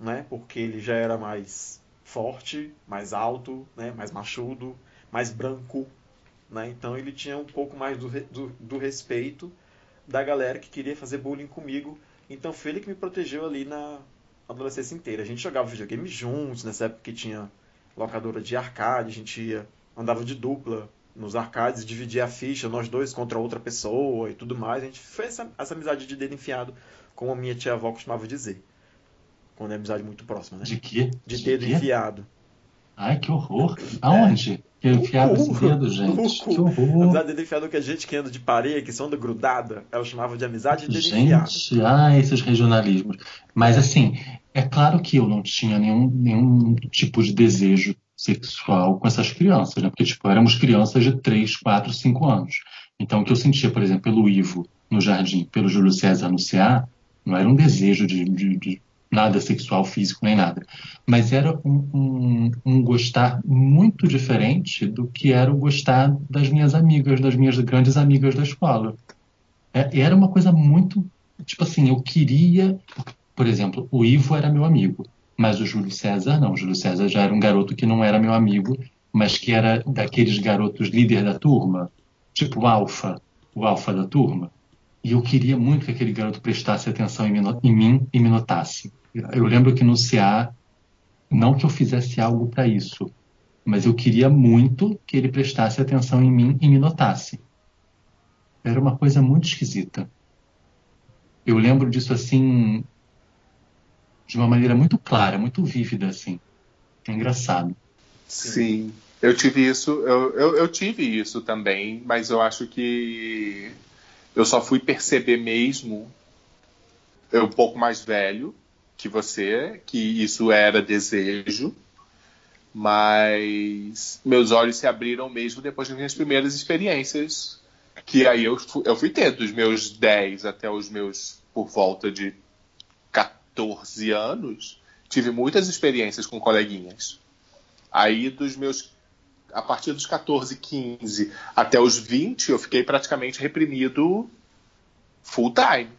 né? Porque ele já era mais forte, mais alto, né? Mais machudo, mais branco, né? Então ele tinha um pouco mais do, do, do respeito da galera que queria fazer bullying comigo. Então foi ele que me protegeu ali na adolescência inteira. A gente jogava videogame juntos, nessa época que tinha locadora de arcade, a gente ia, andava de dupla nos arcades, dividia a ficha, nós dois contra outra pessoa e tudo mais. A gente fez essa, essa amizade de dedo enfiado, como a minha tia-avó costumava dizer. Quando é amizade muito próxima, né? De quê? De dedo quê? enfiado. Ai, que horror. Aonde? Que enfiava esse dedo, gente. Que horror. Amizade de dedo enfiado que a gente que anda de pareia, que são grudada, ela chamava de amizade de dedo enfiado. Gente, ah, esses regionalismos. Mas assim, é claro que eu não tinha nenhum, nenhum tipo de desejo sexual com essas crianças, né? Porque, tipo, éramos crianças de 3, 4, 5 anos. Então, o que eu sentia, por exemplo, pelo Ivo no jardim, pelo Júlio César no CA, não era um desejo de, de- de nada sexual, físico, nem nada. Mas era um, um- um gostar muito diferente do que era o gostar das minhas amigas, das minhas grandes amigas da escola. É, era uma coisa muito. Tipo assim, eu queria. Por exemplo, o Ivo era meu amigo, mas o Júlio César não. O Júlio César já era um garoto que não era meu amigo, mas que era daqueles garotos líder da turma, tipo o Alfa, o Alfa da turma. E eu queria muito que aquele garoto prestasse atenção em, em mim e me notasse. Eu lembro que no CA, não que eu fizesse algo para isso, mas eu queria muito que ele prestasse atenção em mim e me notasse. Era uma coisa muito esquisita. Eu lembro disso assim de uma maneira muito clara, muito vívida assim. É engraçado. Sim. Eu tive isso, eu, eu, eu tive isso também, mas eu acho que eu só fui perceber mesmo, eu um pouco mais velho que você, que isso era desejo, mas meus olhos se abriram mesmo depois das minhas primeiras experiências, que aí eu eu fui ter dos meus 10 até os meus, por volta de 14 anos, tive muitas experiências com coleguinhas. Aí dos meus a partir dos 14, 15 até os 20, eu fiquei praticamente reprimido full time.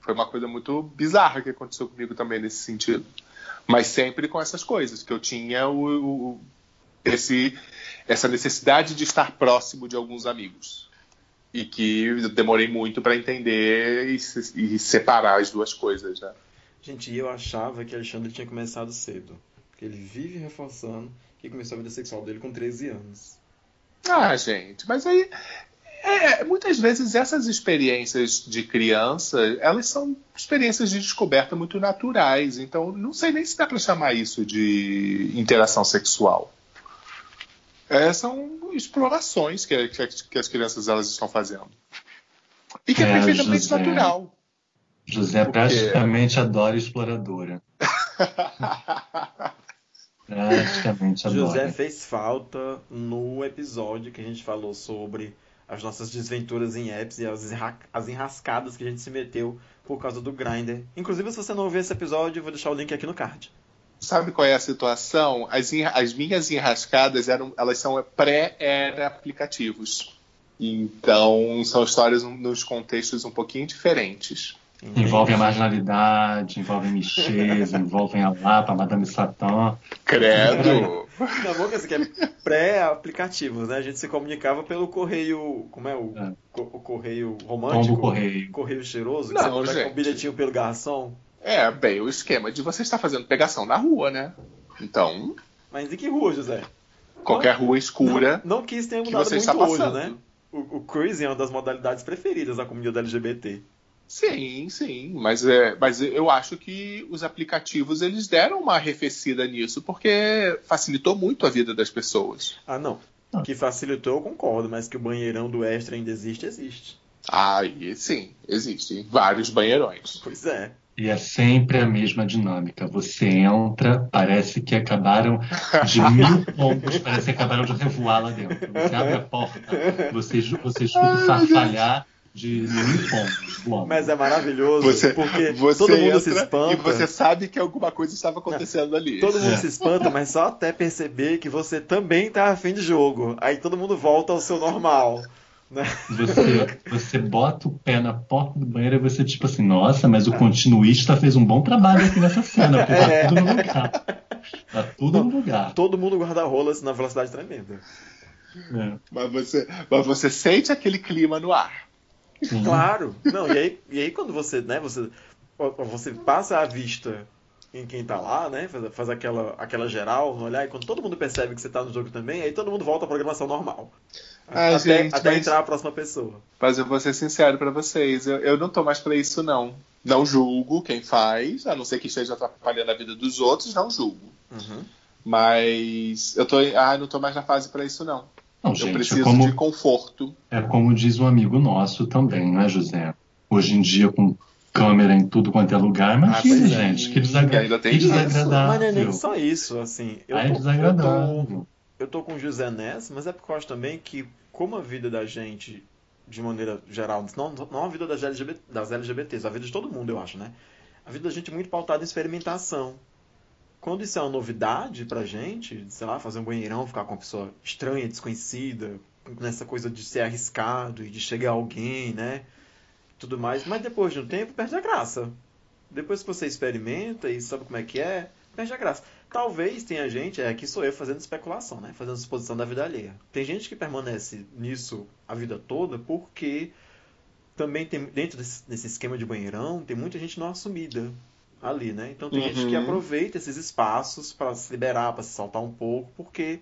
Foi uma coisa muito bizarra que aconteceu comigo também nesse sentido. Mas sempre com essas coisas, que eu tinha o, o- esse, essa necessidade de estar próximo de alguns amigos. E que demorei muito para entender e, se- e separar as duas coisas, né? Gente, eu achava que Alexandre tinha começado cedo. Porque ele vive reforçando que começou a vida sexual dele com 13 anos. Ah, gente, mas aí é, muitas vezes essas experiências de criança, elas são experiências de descoberta muito naturais. Então, não sei nem se dá para chamar isso de interação sexual. É, são explorações que, que, que as crianças elas estão fazendo. E que é, É, perfeitamente José. natural. José Por quê? praticamente adora exploradora. Praticamente adora. José fez falta no episódio que a gente falou sobre as nossas desventuras em apps e as, as enrascadas que a gente se meteu por causa do Grindr. Inclusive, se você não ouviu esse episódio, eu vou deixar o link aqui no card. Sabe qual é a situação? As, as minhas enrascadas eram, elas são pré-era aplicativos. Então são histórias nos contextos um pouquinho diferentes. Envolvem a marginalidade, envolvem Michês, envolvem a Lapa, a Madame Satã. Credo! Na boca, assim, que é pré-aplicativos, né? A gente se comunicava pelo correio. Como é o, É. o correio romântico? Pombo correio. Correio cheiroso, que Não, você com um bilhetinho pelo garçom. É, bem, o esquema de você estar fazendo pegação na rua, né? Então, Mas em que rua, José? qualquer rua escura. Não, não que isso tenha que mudado você muito está hoje, né? O, o cruising é uma das modalidades preferidas da comunidade LGBT. Sim, sim, mas, é, mas eu acho que os aplicativos eles deram uma arrefecida nisso porque facilitou muito a vida das pessoas. Ah, não. Que facilitou, eu concordo, mas que o banheirão do extra ainda existe, existe. Ah, e sim, existem vários banheirões. Pois é. E é sempre a mesma dinâmica. Você entra, parece que acabaram de mil pombos, parece que acabaram de revoar lá dentro. Você abre a porta, você, você escuta o farfalhar de voando. Mas é maravilhoso, Você, porque você todo mundo se espanta. e você sabe que alguma coisa estava acontecendo ali. Todo mundo É. se espanta, mas só até perceber que você também tá afim de jogo. Aí todo mundo volta ao seu normal. Né? Você, você bota o pé na porta do banheiro e você, tipo assim, nossa, mas o continuista fez um bom trabalho aqui nessa cena, porque É. tá tudo no lugar. Tá tudo no lugar. Todo mundo guarda rolas na velocidade tremenda. É. Mas, você, mas você sente aquele clima no ar. Sim. Claro. Não, e aí, e aí quando você, né, você, você passa a vista em quem tá lá, né, faz, faz aquela, aquela geral no olhar, e quando todo mundo percebe que você tá no jogo também, aí todo mundo volta à programação normal. Ah, até gente, até mas- entrar a próxima pessoa. Mas eu vou ser sincero pra vocês, eu, eu não tô mais pra isso não. Não julgo quem faz, a não ser que esteja atrapalhando a vida dos outros, não julgo. Uhum. Mas eu tô, ah, não tô mais na fase pra isso não. Não, eu gente, é preciso como, de conforto. é como diz um amigo nosso também, não é, José? Hoje em dia, com câmera em tudo quanto é lugar, imagina, Ah, gente, que, desagra... ainda tem que desagradável. Mas não é nem só isso, assim. Eu Ah, é tô, eu tô, desagradável. eu tô com o José nessa, mas é porque eu acho também que, como a vida da gente, de maneira geral, não, não a vida das, LGBT, das LGBTs, a vida de todo mundo, eu acho, né? A vida da gente é muito pautada em experimentação. Quando isso é uma novidade pra gente, sei lá, fazer um banheirão, ficar com uma pessoa estranha, desconhecida, nessa coisa de ser arriscado e de chegar alguém, né? Tudo mais. Mas depois de um tempo, perde a graça. Depois que você experimenta e sabe como é que é, perde a graça. Talvez tenha gente, é aqui sou eu fazendo especulação, né? Fazendo exposição da vida alheia. Tem gente que permanece nisso a vida toda porque também tem dentro desse, desse esquema de banheirão, tem muita gente não assumida ali, né? Então tem gente que Uhum. aproveita esses espaços para se liberar, para se soltar um pouco, porque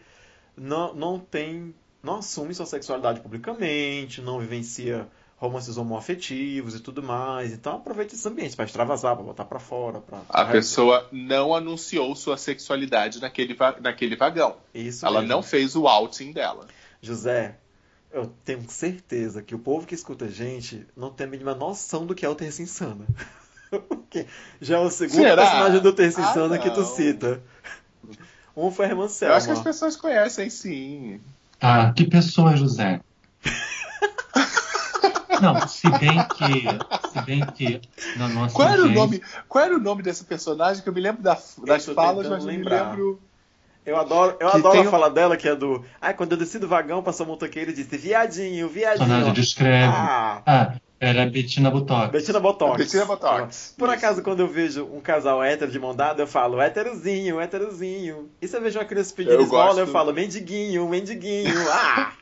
não, não tem, não assume sua sexualidade publicamente, não vivencia romances homoafetivos e tudo mais. Então aproveita esses ambientes para extravasar, para botar para fora, para A pessoa não anunciou sua sexualidade naquele, naquele vagão. Isso Ela mesmo. não fez o outing dela. José, eu tenho certeza que o povo que escuta a gente não tem a mínima noção do que é o Terça Insana. Já é o segundo Será? personagem do Ah, Insana que tu cita. Um foi a irmã Eu Selma. acho que as pessoas conhecem sim. Ah, que pessoa, José? Não, se bem que, se bem que na nossa Qual era, o audiência- nome, qual era o nome desse personagem? Que eu me lembro da- das falas, mas não me lembrar. lembro. Eu adoro, eu Que adoro tem a um- fala dela, que é do. Ai, quando eu desci do vagão, passou o motoqueiro e disse: Viadinho, O personagem viadinho. descreve. Ah, Ah, era a Bettina Butox. Bettina Botox. Bettina Botox. Por Isso. acaso, quando eu vejo um casal hétero de mão dada, eu falo héterozinho, héterozinho. E se eu vejo uma criança pedindo Eu esmola, gosto- eu falo mendiguinho, mendiguinho. Ah!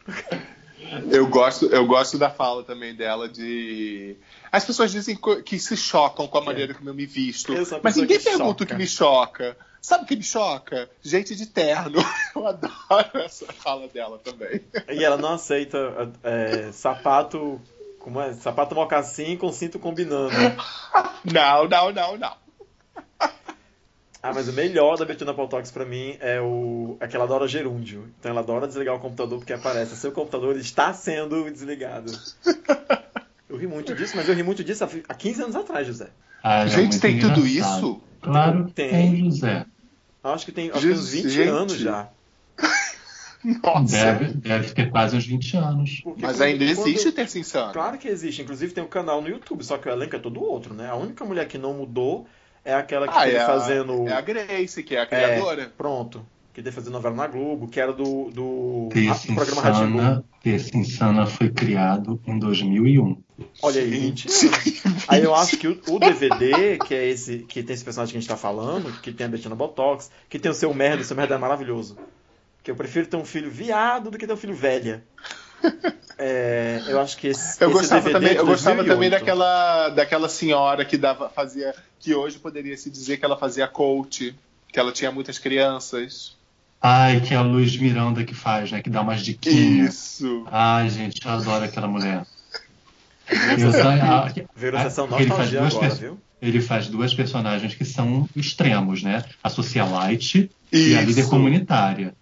Eu gosto, eu gosto da fala também dela de. As pessoas dizem que se chocam com a maneira como eu me visto. Eu Mas ninguém pergunta choca. o que me choca. Sabe o que me choca? Gente de terno. Eu adoro essa fala dela também. E ela não aceita é, sapato. Como é? Sapato mocassim com cinto combinando. Não, não, não, não. Ah, mas o melhor da Bettina Botox pra mim é o é que ela adora gerúndio. Então ela adora desligar o computador porque aparece seu computador está sendo desligado. Eu ri muito disso, mas eu ri muito disso há há 15 anos atrás, José. Ah, Gente, tem tudo engraçado. isso? Claro que Tem. tem, José. Acho que tem, acho que uns 20 Gente. anos já. Nossa. Deve, deve ter quase uns 20 anos. Porque Mas ainda quando- existe ter insano. Claro que existe. Inclusive tem um canal no YouTube, só que o elenco é todo outro, né? A única mulher que não mudou é aquela que Ah, teve é, fazendo. a, é a Grace, que é a É, criadora. pronto. Que teve fazendo novela na Globo, que era do, do, Terça programa. Insana, Terça Insana foi criado em 2001. Olha aí, 20 anos. Aí eu acho que o, o DVD, que é esse, que tem esse personagem que a gente tá falando, que tem a Bettina Botox, que tem o seu merda, o seu merda é maravilhoso. Que eu prefiro ter um filho viado do que ter um filho velha. É, eu acho que esse, Eu esse gostava DVD também, eu gostava 2008, também daquela, daquela senhora que dava, fazia, que hoje poderia se dizer que ela fazia coach, que ela tinha muitas crianças. Ai, que é a Luz Miranda que faz, né? Que dá umas diquinhas. Isso. Ai, gente, eu adoro aquela mulher. Virou sessão porque ele faz nostalgia duas agora, perso- viu? Ele faz duas personagens que são extremos, né? A socialite e a líder Isso. comunitária.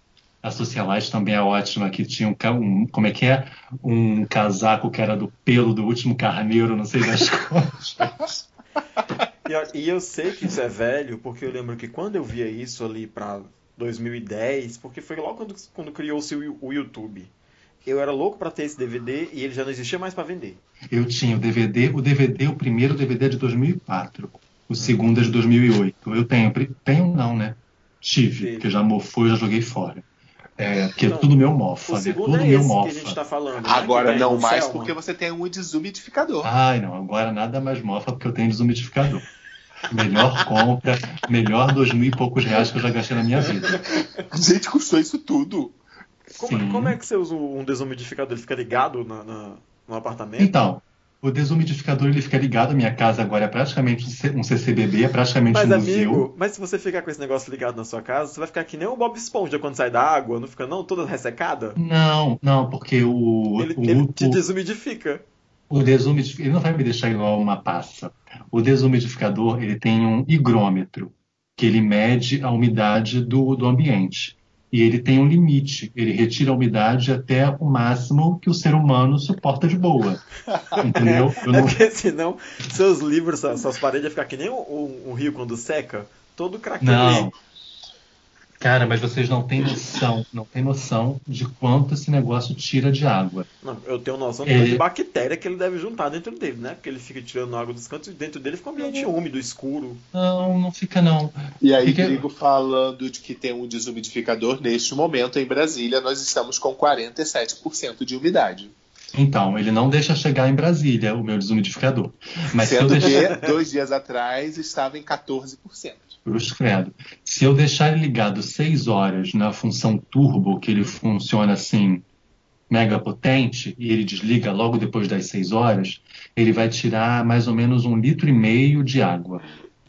A socialite também é ótima, que tinha um, um- como é que é? Um casaco que era do pelo do último carneiro, não sei das costas. E, eu- e eu sei que isso é velho, porque eu lembro que quando eu via isso ali pra 2010, porque foi logo quando, quando criou-se o, o YouTube. Eu era louco pra ter esse DVD e ele já não existia mais pra vender. Eu tinha o DVD, o DVD, o primeiro DVD é de 2004, o segundo é de 2008. Eu tenho, tenho não, né? Tive, Teve. porque já mofou, já joguei fora. É, porque Então, tudo meu mofa, O né? Tudo é meu esse mofa. que a gente tá falando. né? Agora Que não mais Selma. porque você tem um desumidificador. Ai, não, agora nada mais mofa porque eu tenho desumidificador. Melhor compra, melhor dois mil e poucos reais que eu já gastei na minha vida. Gente, custou isso tudo. Como, como é que você usa um desumidificador? Ele fica ligado na, na- no apartamento? Então, o desumidificador ele fica ligado à minha casa agora, é praticamente um CCBB, é praticamente Mas, um museu. amigo, mas se você ficar com esse negócio ligado na sua casa, você vai ficar que nem o Bob Esponja quando sai da água, não fica não toda ressecada? Não, não, porque o, Ele, o, ele te desumidifica. O desumidificador, ele não vai me deixar igual uma passa. O desumidificador, ele tem um higrômetro, que ele mede a umidade do, do ambiente. E ele tem um limite. Ele retira a umidade até o máximo que o ser humano suporta de boa. Entendeu? Eu É não- porque senão seus livros, suas, paredes iam ficar que nem um, um- um rio quando seca, todo craqueado. Cara, mas vocês não têm noção, não têm noção de quanto esse negócio tira de água. Não, eu tenho noção tanto de bactéria que ele deve juntar dentro dele, né? Porque ele fica tirando água dos cantos e dentro dele fica um ambiente úmido, escuro. Não, não fica não. E aí, Fica- Grigo falando de que tem um desumidificador, neste momento em Brasília nós estamos com 47% de umidade. Então, ele não deixa chegar em Brasília o meu desumidificador. Mas se eu Sendo deixar. que dois dias atrás estava em 14%. Cruz credo. Se eu deixar ele ligado 6 horas na função turbo, que ele funciona assim, mega potente, e ele desliga logo depois das 6 horas, ele vai tirar mais ou menos um litro e meio de água.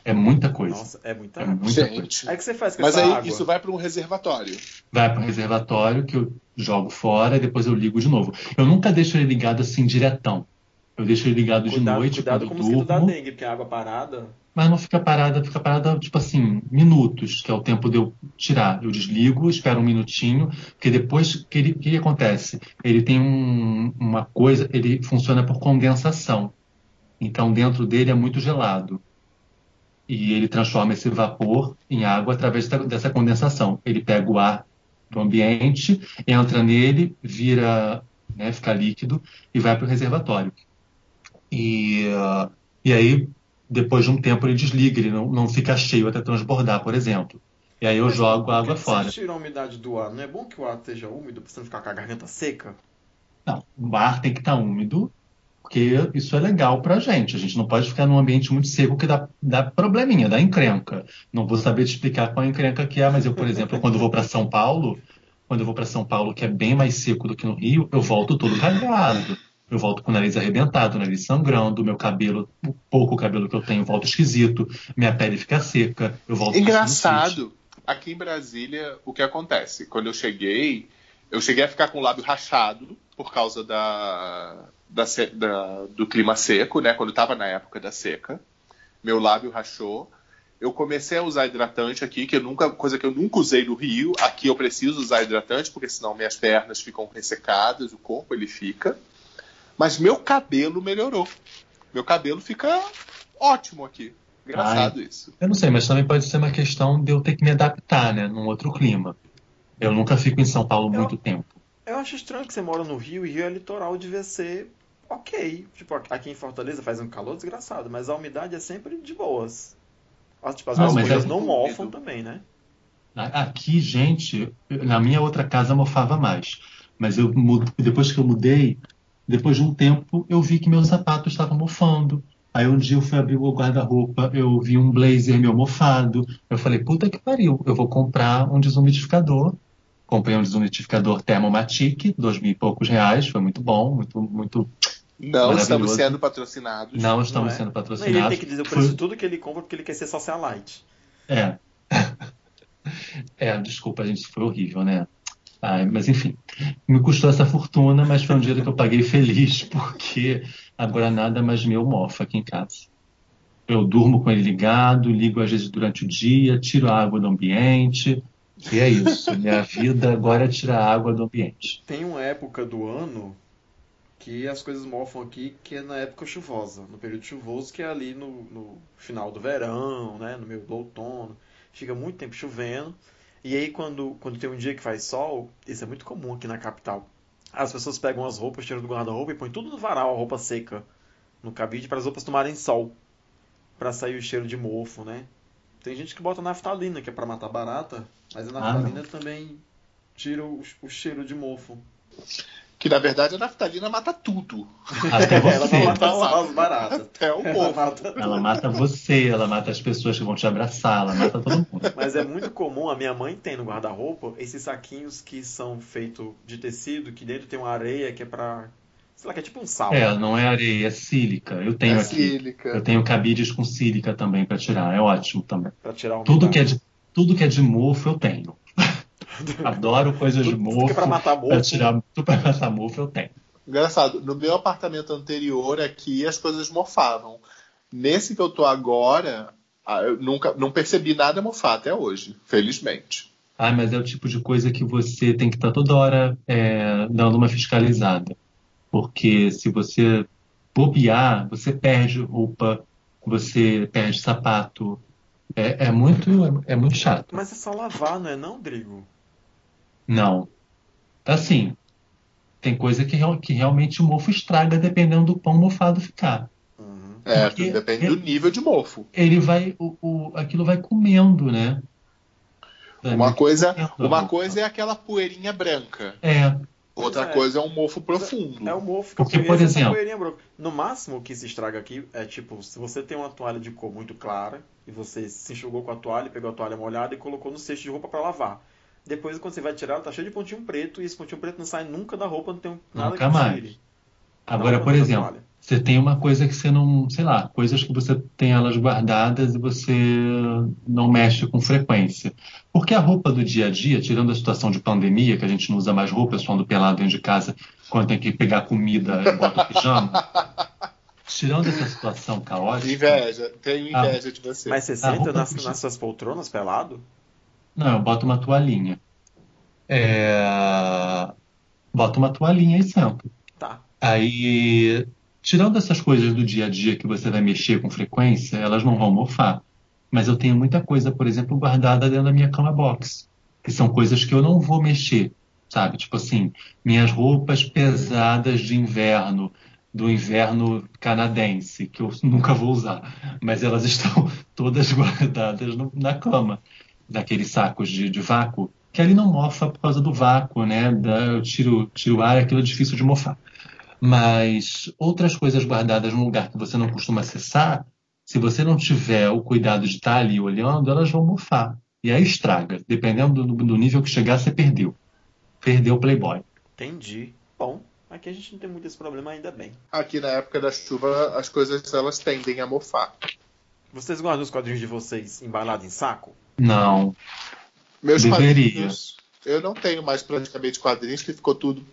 É muita coisa. Nossa, é muita É muita coisa. Aí o que você faz com Mas essa aí água? isso vai para um reservatório. Vai para o reservatório, que eu jogo fora, e depois eu ligo de novo. Eu nunca deixo ele ligado assim diretão. Eu deixo ele ligado de Cuidado, noite cuidado quando com o eu mosquito da durmo. dengue, porque a água parada. Mas não fica parada, fica parada, tipo assim, minutos, que é o tempo de eu tirar. Eu desligo, espero um minutinho, porque depois, que ele- que, acontece? Ele tem um- uma coisa, ele funciona por condensação. Então, dentro dele é muito gelado. E ele transforma esse vapor em água através dessa condensação. Ele pega o ar do ambiente, entra nele, vira, né, fica líquido e vai para o reservatório. E, ah, e aí, depois de um tempo, ele desliga, ele não, não fica cheio até transbordar, por exemplo. E aí eu Mas jogo a água fora. Você tira a umidade do ar. Não é bom que o ar esteja úmido pra você não ficar com a garganta seca? Não, o ar tem que estar úmido, porque isso é legal pra gente. A gente não pode ficar num ambiente muito seco que dá, dá probleminha, dá encrenca. Não vou saber te explicar qual encrenca que é, mas eu, por exemplo, quando vou para São Paulo, quando eu vou para São Paulo, que é bem mais seco do que no Rio, eu volto todo cagado. Eu volto com o nariz arrebentado, o nariz sangrando, meu cabelo, o pouco cabelo que eu tenho, volta esquisito, minha pele fica seca, eu volto. Engraçado. Aqui em Brasília, o que acontece? Quando eu cheguei, eu cheguei a ficar com o lábio rachado por causa da, da da- do clima seco, né? Quando estava na época da seca. Meu lábio rachou. Eu comecei a usar hidratante aqui, que eu nunca, coisa que eu nunca usei no Rio. Aqui eu preciso usar hidratante, porque senão minhas pernas ficam ressecadas, o corpo ele fica. Mas meu cabelo melhorou. Meu cabelo fica ótimo aqui. Engraçado isso. Eu não sei, mas também pode ser uma questão de eu ter que me adaptar, né, num outro clima. Eu nunca fico em São Paulo Eu- muito tempo. Eu acho estranho que você mora no Rio e Rio é litoral, devia ser ok. Tipo, aqui em Fortaleza faz um calor desgraçado, mas a umidade é sempre de boas. As, tipo, as Não, coisas é não mofam também, né? Aqui, gente, na minha outra casa mofava mais. Mas eu depois que eu mudei, depois de um tempo, eu vi que meus sapatos estavam mofando. Aí um dia eu fui abrir o guarda-roupa, eu vi um blazer meu mofado. Eu falei, puta que pariu, eu vou comprar um desumidificador Comprei um desunidificador Thermomatic, dois mil e poucos reais, foi muito bom, muito, muito. Não estamos sendo patrocinados. Não Não estamos é? sendo Não, ele patrocinados. tem que dizer o preço de tudo que ele compra porque ele quer ser socialite. É. É, desculpa, gente, isso foi horrível, né? Ai, mas enfim, me custou essa fortuna, mas foi um dia que eu paguei feliz, porque agora nada mais meu mofa aqui em casa. Eu durmo com ele ligado, ligo às vezes durante o dia, tiro a água do ambiente, e é isso. Minha vida agora é tirar a água do ambiente. Tem uma época do ano que as coisas mofam aqui, que é na época chuvosa, no período chuvoso, que é ali no, no final do verão, né, no meio do outono. Fica muito tempo chovendo. E aí, quando, quando tem um dia que faz sol, isso é muito comum aqui na capital. As pessoas pegam as roupas, tiram do guarda-roupa e põem tudo no varal, a roupa seca, no cabide, para as roupas tomarem sol, para sair o cheiro de mofo, né? Tem gente que bota naftalina, que é para matar barata, mas a Ah, naftalina também tira o, o cheiro de mofo. Que na verdade a naftalina mata tudo. Até Ela você. vai matar as baratas. Até o Ela povo. mata Ela mata você, ela mata as pessoas que vão te abraçar, ela mata todo mundo. Mas é muito comum, a minha mãe tem no guarda-roupa esses saquinhos que são feitos de tecido, que dentro tem uma areia que é pra. Sei lá, que é tipo um sal. É, não é areia, é sílica. Eu tenho É aqui. sílica. Eu tenho cabides com sílica também para tirar, é ótimo também. Pra tirar o Tudo que é de, tudo que é de mofo eu tenho. Adoro coisas de mofo. tudo é pra matar Pra mofo. tirar tudo pra matar mofo eu tenho. Engraçado, no meu apartamento anterior aqui as coisas mofavam. Nesse que eu tô agora, ah, eu nunca não percebi nada mofar até hoje, felizmente. Ah, mas é o tipo de coisa que você tem que estar toda hora é, dando uma fiscalizada. Porque se você bobear, você perde roupa, você perde sapato. É, é muito, é muito chato. Mas é só lavar, não é não, Drigo? Não. Assim, tem coisa que, real- que realmente o mofo estraga dependendo do quão mofado ficar. Uhum. É, Porque- depende do nível de mofo. Ele vai, o, o- aquilo vai comendo, né? Vai Uma coisa, comendo uma coisa é aquela poeirinha branca. É, Outra é. coisa é um mofo profundo. É o mofo que Porque, por exemplo- poeirinha branca. No máximo o que se estraga aqui é tipo, se você tem uma toalha de cor muito clara e você se enxugou com a toalha, pegou a toalha molhada e colocou no cesto de roupa pra lavar. Depois, quando você vai tirar, ela tá cheia de pontinho preto e esse pontinho preto não sai nunca da roupa, não tem nada Nunca que mais. tire. Agora, por exemplo, você tem uma coisa que você não, sei lá, coisas que você tem elas guardadas e você não mexe com frequência. Porque a roupa do dia a dia, tirando a situação de pandemia, que a gente não usa mais roupa, só ando pelado dentro de casa quando tem que pegar comida e bota o pijama. Tirando essa situação caótica. Inveja, tenho inveja de você. Mas você A senta roupa nas, nas suas poltronas pelado? Não, eu boto uma toalhinha. É... Boto uma toalhinha e sento. Tá. Aí, tirando essas coisas do dia a dia que você vai mexer com frequência, elas não vão mofar. Mas eu tenho muita coisa, por exemplo, guardada dentro da minha cama box, que são coisas que eu não vou mexer, sabe? Tipo assim, minhas roupas pesadas de inverno, do inverno canadense, que eu nunca vou usar, mas elas estão todas guardadas no- na cama, naqueles sacos de, de vácuo, que ali não mofa por causa do vácuo, né? Da- eu tiro, tiro o ar, aquilo é difícil de mofar. Mas outras coisas guardadas num lugar que você não costuma acessar, se você não tiver o cuidado de estar ali olhando, elas vão mofar. E aí estraga. Dependendo do, do nível que chegar, você perdeu. Perdeu o Playboy. Entendi. Bom, aqui a gente não tem muito esse problema ainda bem. Aqui na época da chuva as coisas elas tendem a mofar. Vocês guardam os quadrinhos de vocês embalados em saco? Não. Meus Deveria. quadrinhos, eu não tenho mais praticamente quadrinhos, que ficou tudo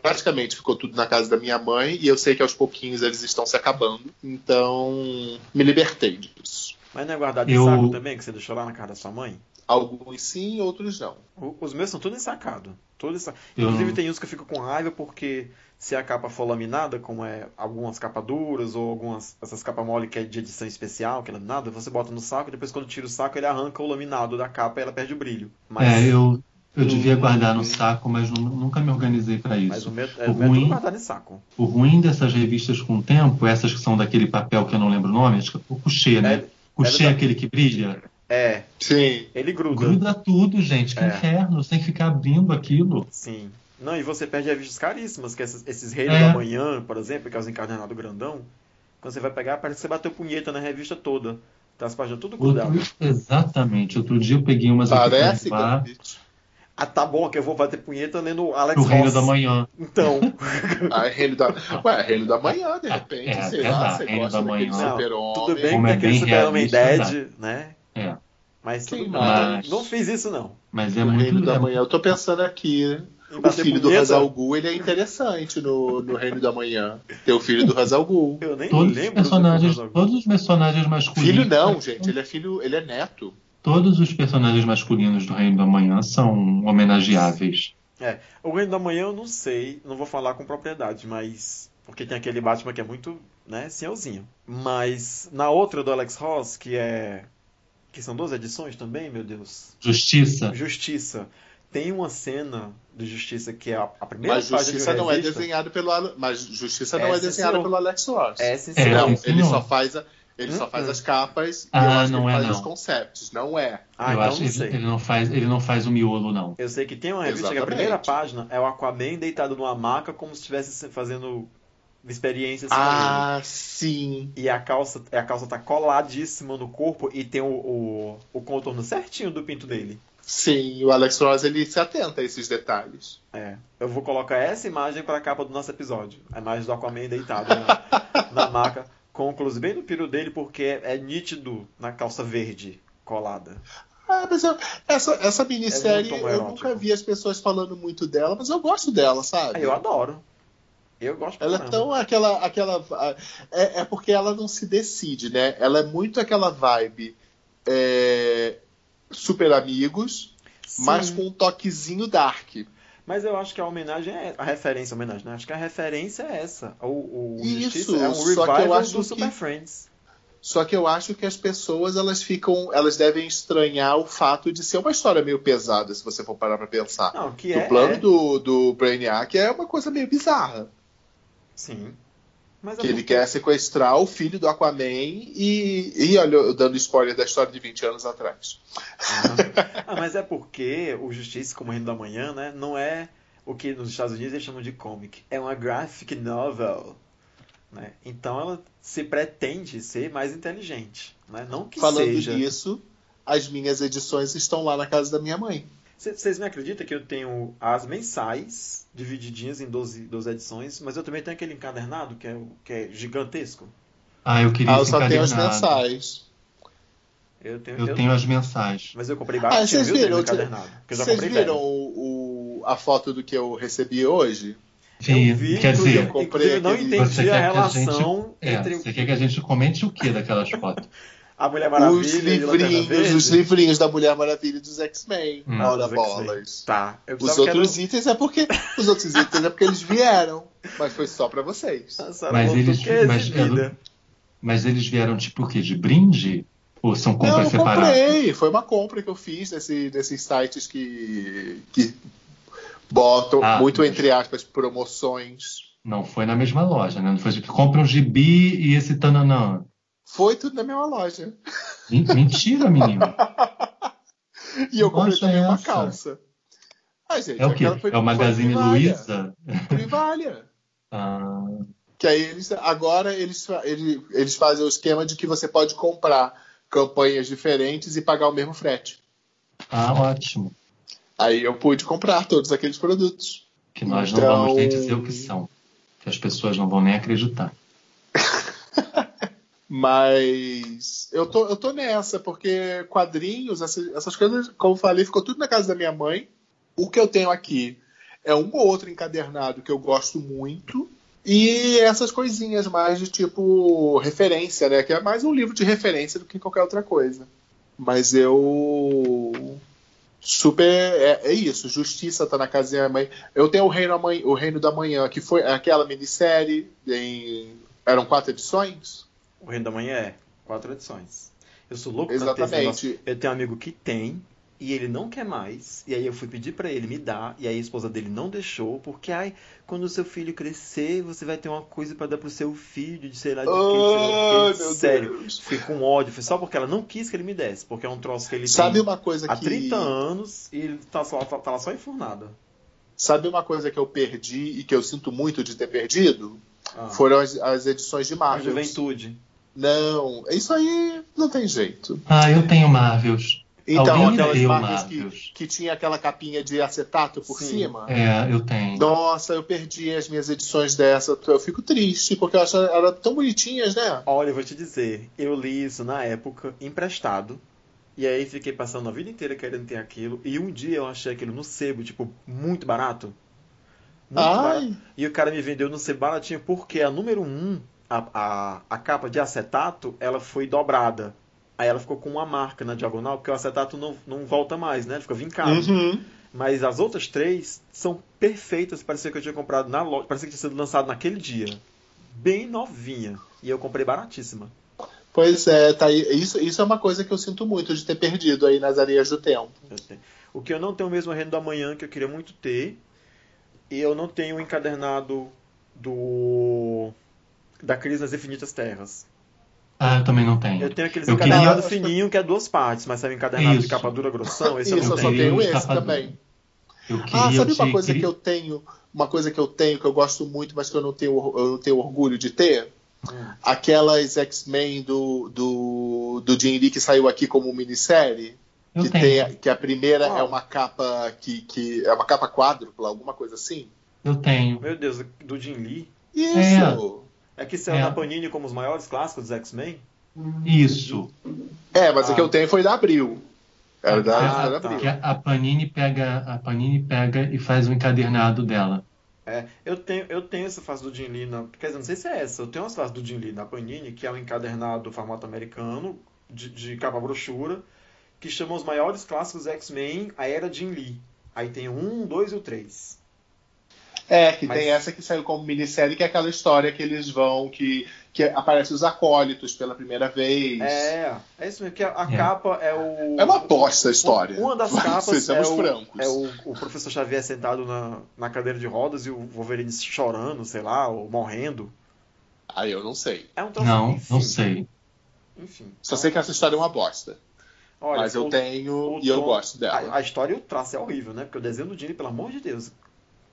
praticamente ficou tudo na casa da minha mãe e eu sei que aos pouquinhos eles estão se acabando. Então, me libertei disso. Mas não é guardado Eu- em saco também, que você deixou lá na casa da sua mãe? Alguns sim, outros não. Os meus são todos ensacados. Todos ensacados. Eu Inclusive tem uns que eu fico com raiva porque se a capa for laminada, como é algumas capas duras ou algumas essas capas mole que é de edição especial, que é laminada, você bota no saco e depois quando tira o saco ele arranca o laminado da capa e ela perde o brilho. Mas, É, eu, eu devia Hum. guardar no saco, mas nu- nunca me organizei para mas isso. o meu, é, O é ruim- guardado em saco. O ruim dessas revistas com o tempo, essas que são daquele papel que eu não lembro o nome, acho que é o coucher, né? É, coucher é é aquele que brilha. É, Sim. ele gruda. Gruda tudo, gente. Que É. inferno. Você tem que ficar abrindo aquilo. Sim. Não, e você perde revistas caríssimas, que esses, esses Reis É. da Manhã, por exemplo, que é os encadernados grandão. Quando você vai pegar, parece que você bateu punheta na revista toda. Tá as páginas tudo grudadas. Outro, exatamente. Outro dia eu peguei umas Parece. Gambit. Ah, tá bom, que eu vou bater punheta lendo Alex O Reino Ross. da Manhã. Então, Ah, Reino da... Ué, Reino da Manhã, de repente, É, sei é lá, você Reino gosta da daquele Manhã. super-homem. tudo bem Como que é bem Super-Homem Dead, né? É. Mas tudo Sim, mas- Não fiz isso, não. Mas é O Reino muito. da é- Manhã, eu tô pensando aqui, né? O filho do Hazal Ghul, ele é interessante no, no Reino da Manhã. Tem o filho do Hazal Ghul. Eu nem Todos os lembro. personagens, todos os personagens masculinos. Filho não, gente, ele é filho, ele é neto. Todos os personagens masculinos do Reino da Manhã são homenageáveis. É, o Reino da Manhã eu não sei, não vou falar com propriedade, mas. Porque tem aquele Batman que é muito, né, senhorzinho. Mas na outra do Alex Ross, que é. Que são duas edições também, meu Deus. Justiça. Justiça. Tem uma cena de Justiça que é a, a primeira Mas página Justiça de não é desenhado pelo mas Justiça não É, é, desenhado pelo Alex Ross. É, sim, É, não, ele só faz a- ele só Hum, faz hum. as capas e Ah, eu acho não que ele é, faz não. os concepts, não é. Ah, eu então acho não que ele, ele não faz, ele não faz o miolo, não. Eu sei que tem uma revista que a Exatamente. primeira página é o Aquaman deitado numa maca como se estivesse fazendo experiências. Ah, sim. E a calça, a calça tá coladíssima no corpo e tem o, o, o contorno certinho do pinto dele. Sim, o Alex Ross ele se atenta a esses detalhes. É. Eu vou colocar essa imagem pra capa do nosso episódio. A imagem do Aquaman deitado na, na maca, com o close bem no piro dele, porque é, é nítido na calça verde colada. Ah, mas eu- essa, essa minissérie É eu nunca vi as pessoas falando muito dela, mas eu gosto dela, sabe? Ah, eu adoro. Eu gosto Ela é tão aquela. aquela é, é porque ela não se decide, né? Ela é muito aquela vibe é, super amigos, Sim. mas com um toquezinho dark. Mas eu acho que a homenagem é. A referência, a homenagem, né? Acho que a referência é essa. O, o Isso, é um só que eu revival acho do que- Super Friends. Só que eu acho que as pessoas elas ficam, elas devem estranhar o fato de ser uma história meio pesada, se você for parar pra pensar. Não, que o é. plano é- do, do Brainiac é uma coisa meio bizarra. Sim. Mas Que ele quer sequestrar o filho do Aquaman e, e olha, eu dando spoiler da história de 20 anos atrás. Ah, ah, mas é porque o Justiça como Reino da Manhã, né, não é o que nos Estados Unidos eles chamam de comic, é uma graphic novel, né? Então ela se pretende ser mais inteligente, né? Não que Falando seja. nisso, as minhas edições estão lá na casa da minha mãe. Vocês me acreditam que eu tenho as mensais divididinhas em 12, 12 edições, mas eu também tenho aquele encadernado que é, o- que é gigantesco. Ah, eu queria Ah, eu só tenho as mensais. Eu tenho, Eu eu- tenho as mensais. mas eu comprei Ah, baratinho, vocês viu, viram? o encadernado. Porque eu já Vocês viram o, o- a foto do que eu recebi hoje? Vi, Eu vi, quer dizer, eu comprei eu não entendi Você a que a relação é, entre você quer que a gente comente o que daquelas fotos? a Mulher Maravilha os e livrinhos, os livrinhos da Mulher Maravilha e dos X-Men. Hum. Ora bolas. Tá. Eu Os que outros era- itens é porque os outros itens é porque eles vieram, mas foi só pra vocês. Mas eles- que mas. Mas eles vieram tipo o quê? De brinde? Ou são Não, compras eu separadas? comprei. Foi uma compra que eu fiz desse, desses sites que, que botam, Ah, muito mas- entre aspas, promoções. Não foi na mesma loja, né? Não foi tipo, compra um gibi e esse tananã. Foi tudo na mesma loja. Men- Mentira, menino. E eu comprei também uma essa. calça. Ah, gente, É o quê? foi- É o Magazine. Luiza? Privalha. Ah, Que aí eles agora eles, fa- ele- eles fazem o esquema de que você pode comprar campanhas diferentes e pagar o mesmo frete. ah, ótimo. Aí eu pude comprar todos aqueles produtos. Que nós Então- não vamos nem dizer o que são. Que as pessoas não vão nem acreditar. Mas eu tô, eu tô nessa, porque quadrinhos, essas, essas coisas, como falei, ficou tudo na casa da minha mãe. O que eu tenho aqui é um ou outro encadernado que eu gosto muito. E essas coisinhas mais de tipo referência, né? Que é mais um livro de referência do que qualquer outra coisa. Mas eu. Super. É, é isso. Justiça tá na casa da minha mãe. Eu tenho o Reino, Amanhã- o Reino da Manhã, que foi aquela minissérie. Em, eram quatro edições? O Reino da Manhã é quatro edições. Eu sou louco pra ter esse Exatamente. Eu tenho um amigo que tem e ele não quer mais. E aí eu fui pedir pra ele me dar e aí a esposa dele não deixou porque ai, quando o seu filho crescer, você vai ter uma coisa pra dar pro seu filho, de sei lá de quê, sei lá de Sério. Deus. Fiquei com ódio, foi só porque ela não quis que ele me desse, porque é um troço que ele Sabe tem uma coisa há que 30 anos e ele tá, só, tá, tá lá só enfurnado. Sabe uma coisa que eu perdi e que eu sinto muito de ter perdido? Ah, Foram as, as edições de a Marvel. juventude. Não, isso aí não tem jeito. Ah, eu tenho Marvels. Então, aquelas marcas que, que tinha aquela capinha de acetato por Sim. cima. É, eu tenho. Nossa, eu perdi as minhas edições dessa. Eu fico triste, porque eu acho elas tão bonitinhas, né? Olha, eu vou te dizer, eu li isso na época, emprestado. E aí fiquei passando a vida inteira querendo ter aquilo. E um dia eu achei aquilo no sebo, tipo, muito barato. Muito Ai. barato. E o cara me vendeu no sebo baratinho porque a número 1, um, a, a, a capa de acetato, ela foi dobrada. Aí ela ficou com uma marca na diagonal, porque o acetato não, não volta mais, né? Ele fica vincado. Uhum. Mas as outras três são perfeitas. Parecia que eu tinha comprado na loja. Parecia que tinha sido lançado naquele dia. Bem novinha. E eu comprei baratíssima. Pois é, tá aí. Isso, isso é uma coisa que eu sinto muito de ter perdido aí nas areias do tempo. O que eu não tenho mesmo é Reino do Amanhã, que eu queria muito ter. E eu não tenho o encadernado do. Da Crise nas Infinitas Terras. Ah, eu também não tenho. Eu tenho aqueles Eu queria- encadernados fininho, que é duas partes, mas sabe encadernado de Isso. capa dura grossão? Esse eu Isso, não eu só tenho. esse também. Eu queria, Ah, sabe eu uma coisa queria- que eu tenho, uma coisa que eu tenho que eu gosto muito, mas que eu não tenho, eu não tenho orgulho de ter? Hum. Aquelas X-Men do, do, do Jim Lee que saiu aqui como minissérie. Eu que, tenho. tem, a- que a primeira é uma capa que, que é uma capa quádrupla, alguma coisa assim. Eu tenho. Meu Deus, do Jim Lee. Isso! É que saiu É. na Panini como os maiores clássicos dos X-Men? Isso. É, mas Ah. o que eu tenho foi da Abril. Era da, Ah, era da tá. Abril. A Panini pega, a Panini pega e faz o encadernado dela. É, eu tenho, eu tenho essa fase do Jim Lee, na, quer dizer, não sei se é essa, eu tenho umas fases do Jim Lee na Panini, que é um encadernado formato americano, de, de capa brochura, que chama os maiores clássicos X-Men, a era Jim Lee. Aí tem o 1, 2 e o 3. É, que Mas- tem essa que saiu como minissérie, que é aquela história que eles vão, que, que aparecem os acólitos pela primeira vez. É, é isso mesmo, que a, a É. capa é o... É uma bosta a história. Uma das capas Sejamos é, o, francos. é o, o professor Xavier sentado na, na cadeira de rodas e o Wolverine chorando, sei lá, ou morrendo. Aí eu não sei. É um troço, Não, enfim, não sei. Enfim. Só sei que essa história é uma bosta. Olha, mas eu o- tenho o e eu tom- gosto dela. A, a história e o traço é horrível, né? Porque o desenho do Disney, pelo amor de Deus,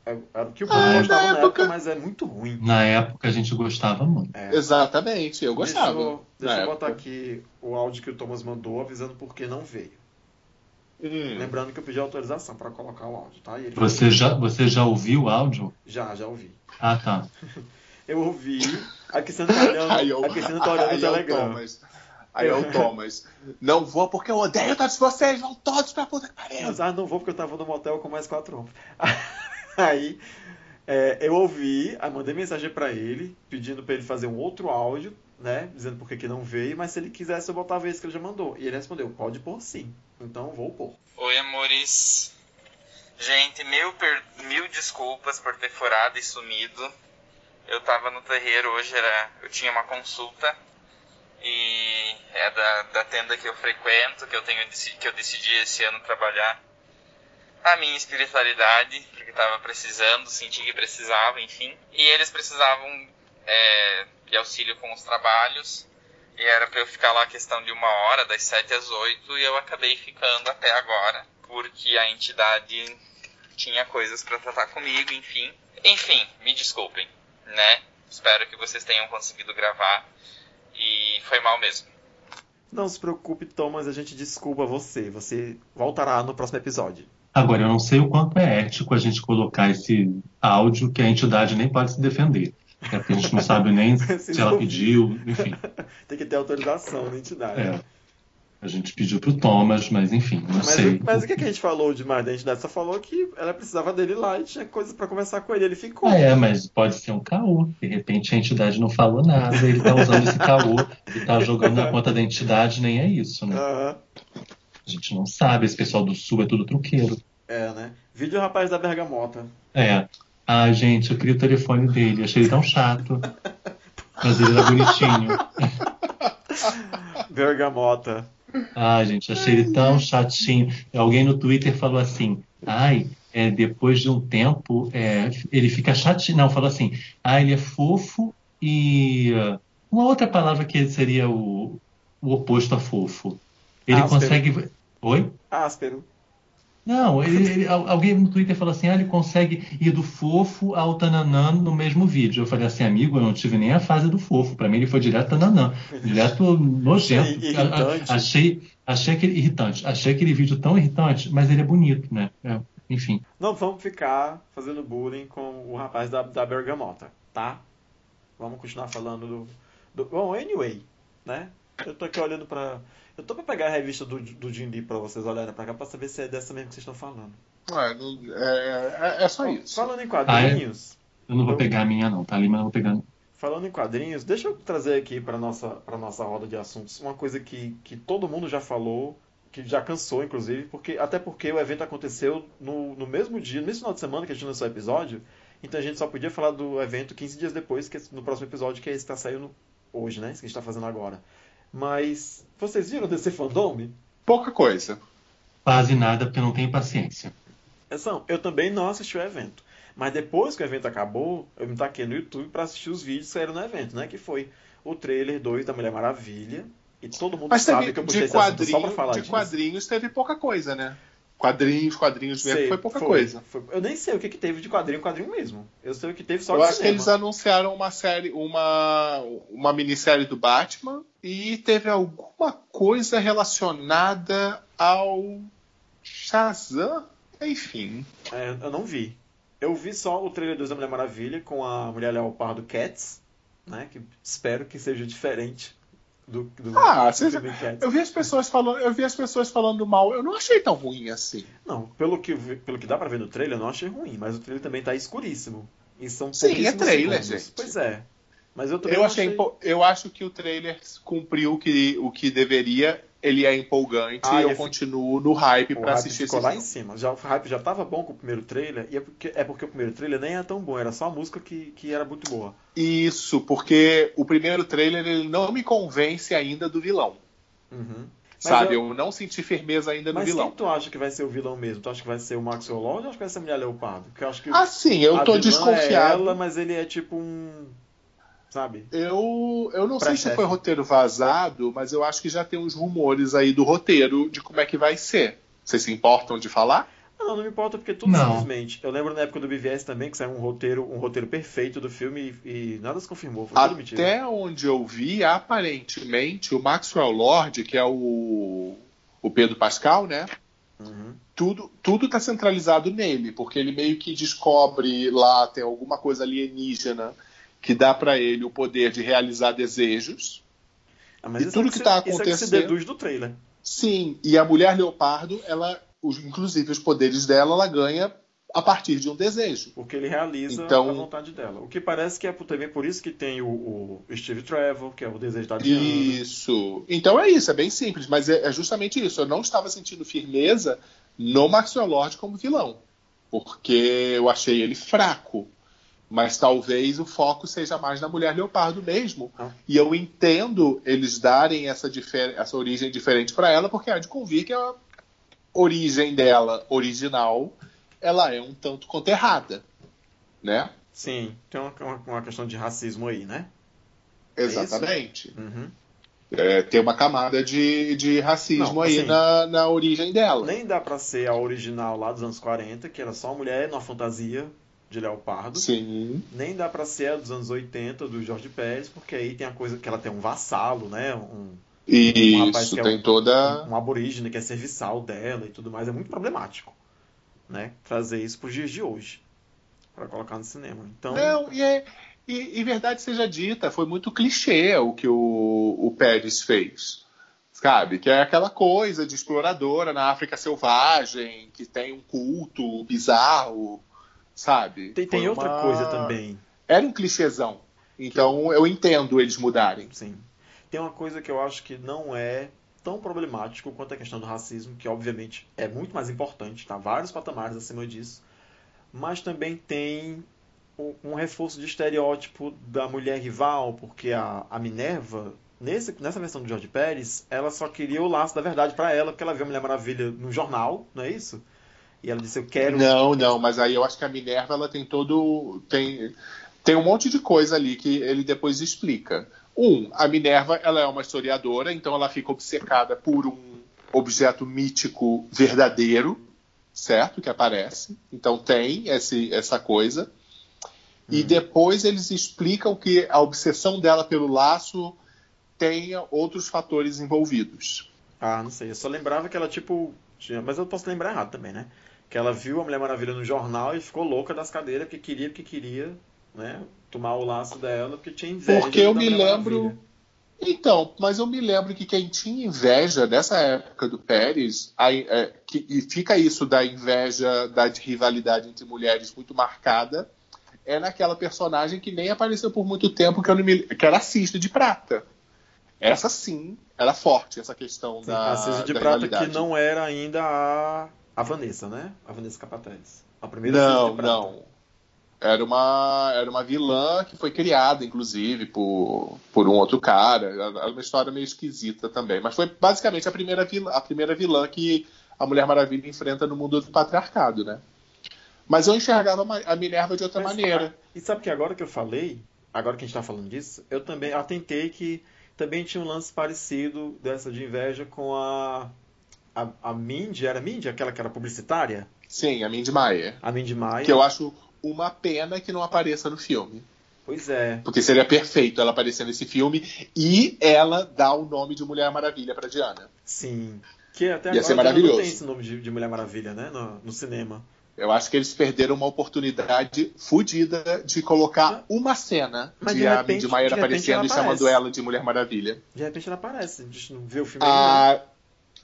era o que o povo Ah, gostava na época, época- mas é muito ruim. Na época a gente gostava muito. É. Exatamente, eu gostava. Deixa eu, deixa eu botar aqui o áudio que o Thomas mandou avisando por que não veio. Hum. Lembrando que eu pedi autorização para colocar o áudio, tá? E ele Você já, você já ouviu o áudio? Já, já ouvi. Ah, tá. Eu ouvi. A Cristiano tá olhando, Aí eu, a Cristiano tá olhando aí o é o Telegram. Thomas. Aí é o Thomas. Não vou porque eu odeio todos vocês, vão todos pra puta que pariu. Mas, ah, não vou porque eu tava no motel com mais quatro homens. Aí é, eu ouvi, aí mandei mensagem pra ele, pedindo pra ele fazer um outro áudio, né? Dizendo por que não veio, mas se ele quisesse eu botava esse que ele já mandou. E ele respondeu, pode pôr sim. Então vou pôr. Oi, amores. Gente, mil, per- mil desculpas por ter furado e sumido. Eu tava no terreiro hoje, era, eu tinha uma consulta e é da, da tenda que eu frequento, que eu tenho que eu decidi esse ano trabalhar a minha espiritualidade, porque tava precisando, senti que precisava, enfim. E eles precisavam é, de auxílio com os trabalhos. E era pra eu ficar lá a questão de uma hora, das 7 às 8, e eu acabei ficando até agora, porque a entidade tinha coisas pra tratar comigo, enfim. Enfim, me desculpem, né? Espero que vocês tenham conseguido gravar. E foi mal mesmo. Não se preocupe, Thomas, a gente desculpa você. Você voltará no próximo episódio. Agora, eu não sei o quanto é ético a gente colocar esse áudio que a entidade nem pode se defender. É porque a gente não sabe nem Se se ela pediu, enfim. Tem que ter autorização da entidade. É. A gente pediu pro Thomas, mas enfim, não Mas, sei. mas o que, que a gente falou demais da entidade? Só falou que ela precisava dele lá e tinha coisas pra conversar com ele. Ele ficou. Ah, é, mas pode ser um caô. De repente a entidade não falou nada, ele tá usando esse caô e tá jogando na conta da entidade, nem é isso, né? Aham. A gente não sabe, esse pessoal do sul é tudo truqueiro. É, né? Vídeo rapaz da Bergamota. É. Ai, gente, eu queria o telefone dele, achei ele tão chato. Mas ele era bonitinho. Bergamota. Ai, gente, achei ele tão chatinho. Alguém no Twitter falou assim: ai, é, depois de um tempo, é, ele fica chatinho. Não, falou assim: ah, ele é fofo e. Uma outra palavra que seria o, o oposto a fofo. Ele Áspero. consegue. Oi? Áspero. Não, ele, ele- al- alguém no Twitter falou assim: ah, ele consegue ir do fofo ao tananã no mesmo vídeo. Eu falei assim, amigo, eu não tive nem a fase do fofo. Pra mim ele foi direto tananã. Direto nojento. A- a- Achei, achei aquele irritante. Achei aquele vídeo tão irritante, mas ele é bonito, né? É, enfim. Não vamos ficar fazendo bullying com o rapaz da, da bergamota, tá? Vamos continuar falando do, do. Bom, anyway, né? Eu tô aqui olhando pra. Eu tô pra pegar a revista do, do Jim Lee pra vocês olharem pra cá pra saber se é dessa mesmo que vocês estão falando. É, é- é- é só isso. Falando em quadrinhos. Eu não vou Eu- pegar a minha, não, tá ali, mas não vou pegar. Falando em quadrinhos, deixa eu trazer aqui para nossa para nossa roda de assuntos uma coisa que, que todo mundo já falou, que já cansou inclusive, porque até porque o evento aconteceu no, no mesmo dia, no mesmo final de semana que a gente lançou o episódio, então a gente só podia falar do evento 15 dias depois, que é no próximo episódio, que é esse que está saindo hoje, né? Esse que a gente está fazendo agora. Mas vocês viram desse fandom? Pouca coisa. Quase nada, porque eu não tenho paciência. Atenção, eu também não assisti o evento. Mas depois que o evento acabou, eu me taquei no YouTube para assistir os vídeos que saíram no evento, né? Que foi o trailer 2 da Mulher Maravilha. E todo mundo Mas sabe teve, que eu puxei de, esse só pra falar de disso. quadrinhos teve pouca coisa, né? Quadrinhos, quadrinhos mesmo, Sei, foi pouca coisa. foi- Eu nem sei o que, que teve de quadrinho, quadrinho mesmo. Eu sei o que teve só Eu de acho que cinema. eles anunciaram uma série, uma, uma minissérie do Batman e teve alguma coisa relacionada ao Shazam. Enfim. É, eu não vi. Eu vi só o trailer 2 da Mulher Maravilha com a Mulher Leopardo Cats, né? Que espero que seja diferente do, do, Ah, do filme Cats. Eu vi as pessoas falando, eu vi as pessoas falando mal. Eu não achei tão ruim assim. Não, pelo que, pelo que dá pra ver no trailer, eu não achei ruim, mas o trailer também tá escuríssimo. E são Sim, é trailer, segundos. gente. Pois é. Mas eu também Eu não achei, empo- eu acho que o trailer cumpriu o que, o que deveria. Ele é empolgante Ah, e eu ele fi- continuo no hype hype assistir ficou esse lá em filme. cima. Já, o hype já tava bom com o primeiro trailer, e é porque, é porque o primeiro trailer nem é tão bom, era só a música que, que era muito boa. Isso, porque o primeiro trailer ele não me convence ainda do vilão. Uhum. Mas sabe? eu- Eu... não senti firmeza ainda no Mas vilão. quem tu acha que vai ser o vilão mesmo? Tu acha que vai ser o Maxwell Lord ou acha que vai ser a Mulher Leopardo? Porque eu acho que Assim, eu a tô vilã desconfiado. É ela, mas ele é tipo um. Sabe? Eu, eu não sei se foi roteiro vazado, mas eu acho que já tem uns rumores aí do roteiro de como é que vai ser. Vocês se importam de falar? Não, não me importa porque tudo Não. simplesmente. Eu lembro na época do BVS também que saiu um roteiro, um roteiro perfeito do filme e, e nada se confirmou. Foi tudo mentira. Até onde eu vi, aparentemente, o Maxwell Lord, que é o, o Pedro Pascal, né? Uhum. Tudo, tudo tá centralizado nele, porque ele meio que descobre lá, tem alguma coisa alienígena que dá pra ele o poder de realizar desejos. Ah, mas E tudo é que se- tá Isso é que se acontecendo- deduz do trailer. Sim, e a mulher leopardo, ela, os- inclusive os poderes dela, ela ganha a partir de um desejo. Porque ele realiza Então- a vontade dela. O que parece que é também por isso que tem o, o Steve Trevor, que é o desejo da Diana. Isso. Então é isso, é bem simples, mas é, é justamente isso. Eu não estava sentindo firmeza no Maxwell Lord como vilão, porque eu achei ele fraco. Mas talvez o foco seja mais na mulher leopardo mesmo. Ah. E eu entendo eles darem essa, essa origem diferente para ela, porque há de convir que a origem dela, original, ela é um tanto quanto errada. Né? Sim, tem uma, uma, questão de racismo aí, né? É? Exatamente. Uhum. É, tem uma camada de, de racismo Não, aí assim, na, na origem dela. Nem dá pra ser a original lá dos anos 40, que era só uma mulher numa fantasia de leopardo. Sim. Nem dá pra ser a dos anos 80 do Jorge Pérez, porque aí tem a coisa que ela tem um vassalo, né? Um, Um rapaz Isso, que é tem um- toda. um aborígene que é serviçal dela e tudo mais. É muito problemático, né? Trazer isso pros dias de hoje. Pra colocar no cinema. Então, Não, e, é, e, e verdade seja dita, foi muito clichê o que o, o Pérez fez. Sabe? Que é aquela coisa de exploradora na África selvagem, que tem um culto bizarro, sabe? tem, tem outra uma- coisa também. Era um clichêzão. Então eu entendo eles mudarem. Sim. Tem uma coisa que eu acho que não é tão problemático quanto a questão do racismo, que obviamente é muito mais importante, tá? Vários patamares acima disso. Mas também tem um, reforço de estereótipo da mulher rival, porque a, a Minerva, nesse, nessa versão do Jorge Pérez, ela só queria o laço da verdade pra ela, porque ela viu a Mulher Maravilha no jornal, não é isso? E ela disse, eu quero... Não, não, mas aí eu acho que a Minerva ela tem todo. Tem, tem um monte de coisa ali que ele depois explica. Um, a Minerva ela é uma historiadora, então ela fica obcecada por um objeto mítico verdadeiro, certo? Que aparece. Então tem esse, essa coisa. E Hum. depois eles explicam que a obsessão dela pelo laço tenha outros fatores envolvidos. Ah, não sei. Eu só lembrava que ela, tipo. Mas eu posso lembrar errado também, né? Que ela viu a Mulher Maravilha no jornal e ficou louca das cadeiras porque queria, porque queria, né? Tomar o laço dela porque tinha inveja. Porque eu me lembro. Maravilha. Então, mas eu me lembro que quem tinha inveja dessa época do Pérez, a- é, que- e fica isso da inveja, da rivalidade entre mulheres muito marcada, é naquela personagem que nem apareceu por muito tempo, que, eu não me- que era a Cisne de Prata. Essa sim era forte, essa questão Sim, da, a Cisne de Prata que não era ainda a, a Vanessa, né? A Vanessa Capataz. A primeira Não, não. Era uma, era uma vilã que foi criada, inclusive, por, por um outro cara. Era uma história meio esquisita também. Mas foi basicamente a primeira vilã, a primeira vilã que a Mulher Maravilha enfrenta no mundo do patriarcado, né? Mas eu enxergava a Minerva de outra Mas, maneira. E sabe que agora que eu falei, agora que a gente tá falando disso, eu também atentei que também tinha um lance parecido dessa de inveja com a. A, a Mindy, era Mindy aquela que era publicitária? Sim, a Mindy Maier. A Mindy Maia. Que eu acho uma pena que não apareça no filme. Pois é. Porque seria perfeito ela aparecer nesse filme e ela dar o nome de Mulher Maravilha pra Diana. Sim. Que até Ia ser agora não maravilhoso. tem esse nome de, de Mulher Maravilha, né? No, no cinema. Eu acho que eles perderam uma oportunidade fodida de colocar uma cena Mas de, de a repente- Mindy Maier de repente aparecendo e chamando ela de Mulher Maravilha. De repente ela aparece. A gente não vê o filme ainda.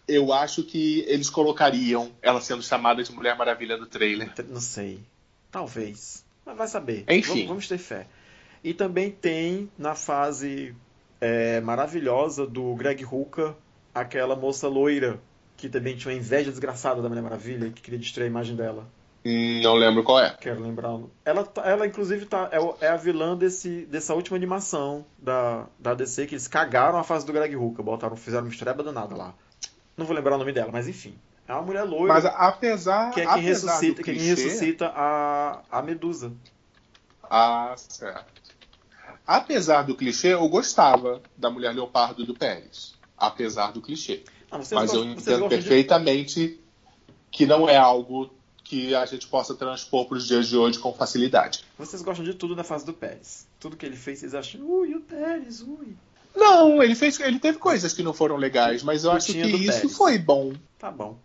Eu acho que eles colocariam ela sendo chamada de Mulher Maravilha no trailer. Não. Sei. Talvez. Mas vai saber. Enfim. Vamos, vamos ter fé. E também tem na fase é, maravilhosa do Greg Hooker aquela moça loira que também tinha uma inveja desgraçada da Mulher Maravilha que queria destruir a imagem dela. Hum, Não lembro qual é. Quero lembrar. Ela, tá- ela inclusive, tá, é, é a vilã desse, dessa última animação da, da DC, que eles cagaram a fase do Greg Hooker, botaram, fizeram uma mistureba danada lá. Não vou lembrar o nome dela, mas enfim. É uma mulher loira Mas apesar, que é quem ressuscita, do que é quem clichê, ressuscita a, a Medusa. Ah, certo. Apesar do clichê, eu gostava da Mulher Leopardo do Pérez. Apesar do clichê. Ah, Mas eu gostam- vocês entendo gostam de- perfeitamente que não é algo que a gente possa transpor para os dias de hoje com facilidade. Vocês gostam de tudo na fase do Pérez. Tudo que ele fez, vocês acham, ui, o Pérez, ui. Não, ele fez, ele teve coisas que não foram legais, mas eu acho que Putinha isso Pérez. foi bom. Tá bom.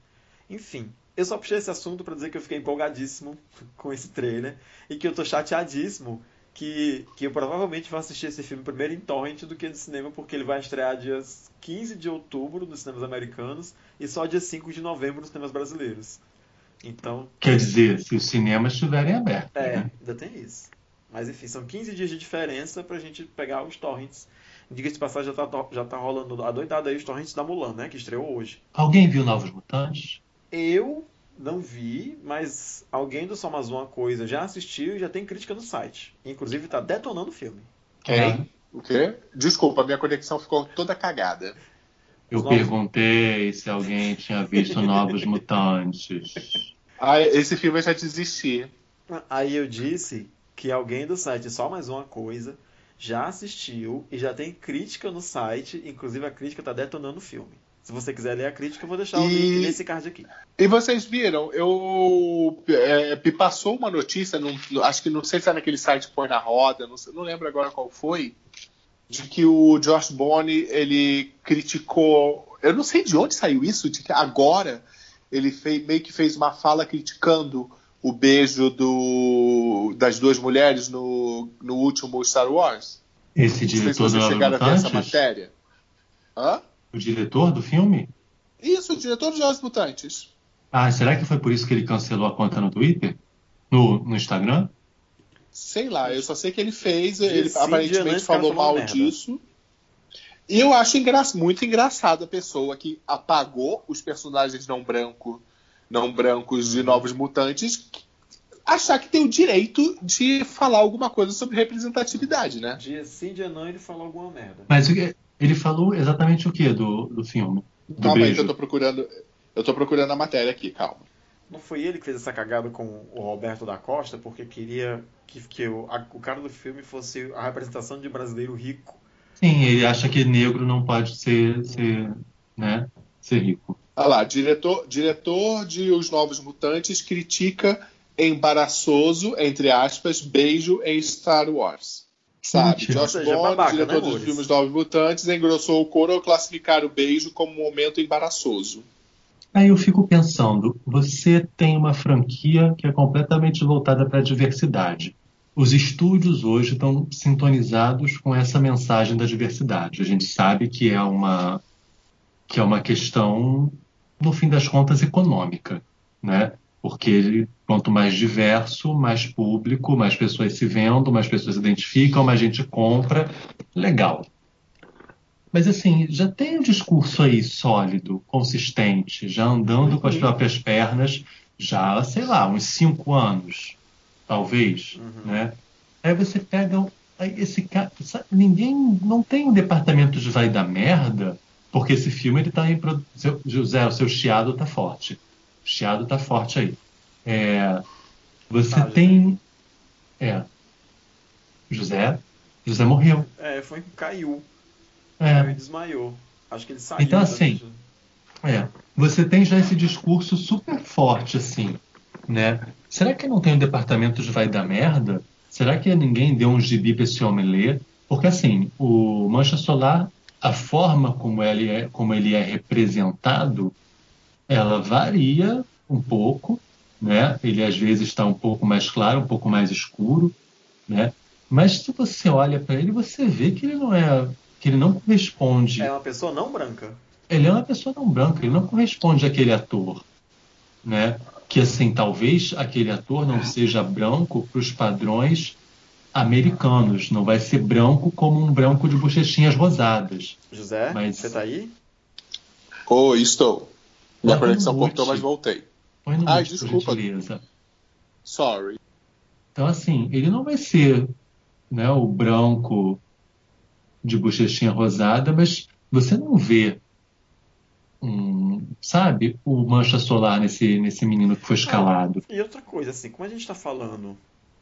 Enfim, eu só puxei esse assunto pra dizer que eu fiquei empolgadíssimo com esse trailer e que eu tô chateadíssimo que, que eu provavelmente vou assistir esse filme primeiro em torrent do que no cinema, porque ele vai estrear dias 15 de outubro nos cinemas americanos e só dia 5 de novembro nos cinemas brasileiros. Então, Quer dizer, se os cinemas estiverem abertos. é, né? ainda tem isso. Mas enfim, são 15 dias de diferença pra gente pegar os torrents. Diga-se de passagem, já tá, já tá rolando a doidada aí os torrents da Mulan, né? Que estreou hoje. Alguém viu Novos Mutantes? Eu não vi, mas alguém do Só Mais Uma Coisa já assistiu e já tem crítica no site. Inclusive tá detonando o filme. Quem? O quê? Desculpa, minha conexão ficou toda cagada. Eu Os novos- perguntei se alguém tinha visto Novos Mutantes. Ah, esse filme eu já desisti. Aí eu disse que alguém do site Só Mais Uma Coisa já assistiu e já tem crítica no site, inclusive a crítica tá detonando o filme. Se você quiser ler a crítica, eu vou deixar o E- link nesse card aqui. E vocês viram, eu é, me passou uma notícia, num- acho que não sei se é naquele site põe na roda, não, sei- não lembro agora qual foi, de que o Josh Bone ele criticou, eu não sei de onde saiu isso, de que agora ele fei- meio que fez uma fala criticando o beijo do, das duas mulheres no, no último Star Wars. Esse diretor do vocês Novos chegaram a ver essa Mutantes? matéria. Hã? O diretor do filme? Isso, o diretor dos Jogos Mutantes. Ah, será que foi por isso que ele cancelou a conta no Twitter? No, no Instagram? Sei lá, eu só sei que ele fez, ele dia aparentemente falou mal merda. disso. E eu acho engra muito engraçado a pessoa que apagou os personagens não branco, não brancos de Novos Mutantes achar que tem o direito de falar alguma coisa sobre representatividade, né? Dia sim, dia não, ele falou alguma merda. Mas ele falou exatamente o que do, do filme? Do Calma aí que beijo. eu tô procurando, eu tô procurando a matéria aqui, calma. Não foi ele que fez essa cagada com o Roberto da Costa, porque queria que, que o, a- o cara do filme fosse a representação de brasileiro rico. Sim, ele acha que negro não pode ser, ser né, ser rico. Olha lá, diretor, diretor de Os Novos Mutantes critica embaraçoso, entre aspas, beijo em Star Wars. Sabe? Mentira. Josh seja, Bond, babaca, diretor né, dos filmes Novos Mutantes, engrossou o coro ao classificar o beijo como um momento embaraçoso. Aí eu fico pensando, você tem uma franquia que é completamente voltada para a diversidade. Os estúdios hoje estão sintonizados com essa mensagem da diversidade. A gente sabe que é uma que é uma questão, no fim das contas, econômica, né? Porque ele, quanto mais diverso, mais público, mais pessoas se vendo, mais pessoas se identificam, mais gente compra, legal. Mas assim, já tem um discurso aí sólido, consistente, já andando com as próprias pernas, já, sei lá, uns cinco anos, talvez, né? Aí você pega esse cara, ninguém, não tem um departamento de vai dar merda, porque esse filme ele tá em seu, José, o seu chiado tá forte, chiado tá forte aí. É, você tem, é, José, José morreu. É, foi caiu. É. Caiu e desmaiou. Acho que ele saiu. Então, da- assim, É, você tem já esse discurso super forte, assim, né? Será que não tem um departamento de vai dar merda? Será que ninguém deu um gibi pra esse homem ler? Porque, assim, o Mancha Solar, a forma como ele é, como ele é representado, ela varia um pouco, né? Ele às vezes está um pouco mais claro, um pouco mais escuro, né? Mas se você olha para ele, você vê que ele não é, que ele não corresponde É uma pessoa não branca. ele é uma pessoa não branca, ele não corresponde àquele ator, né? Que assim, talvez aquele ator não seja branco para os padrões americanos, não vai ser branco como um branco de bochechinhas rosadas. José, Mas- você tá aí? Oi, estou. Minha conexão cortou, mas voltei. Põe no Ai, mute, desculpa. Sorry. Então assim, ele não vai ser, né, o branco de bochechinha rosada, mas você não vê um, sabe, o mancha solar nesse nesse menino que foi escalado. E outra coisa, assim, como a gente tá falando,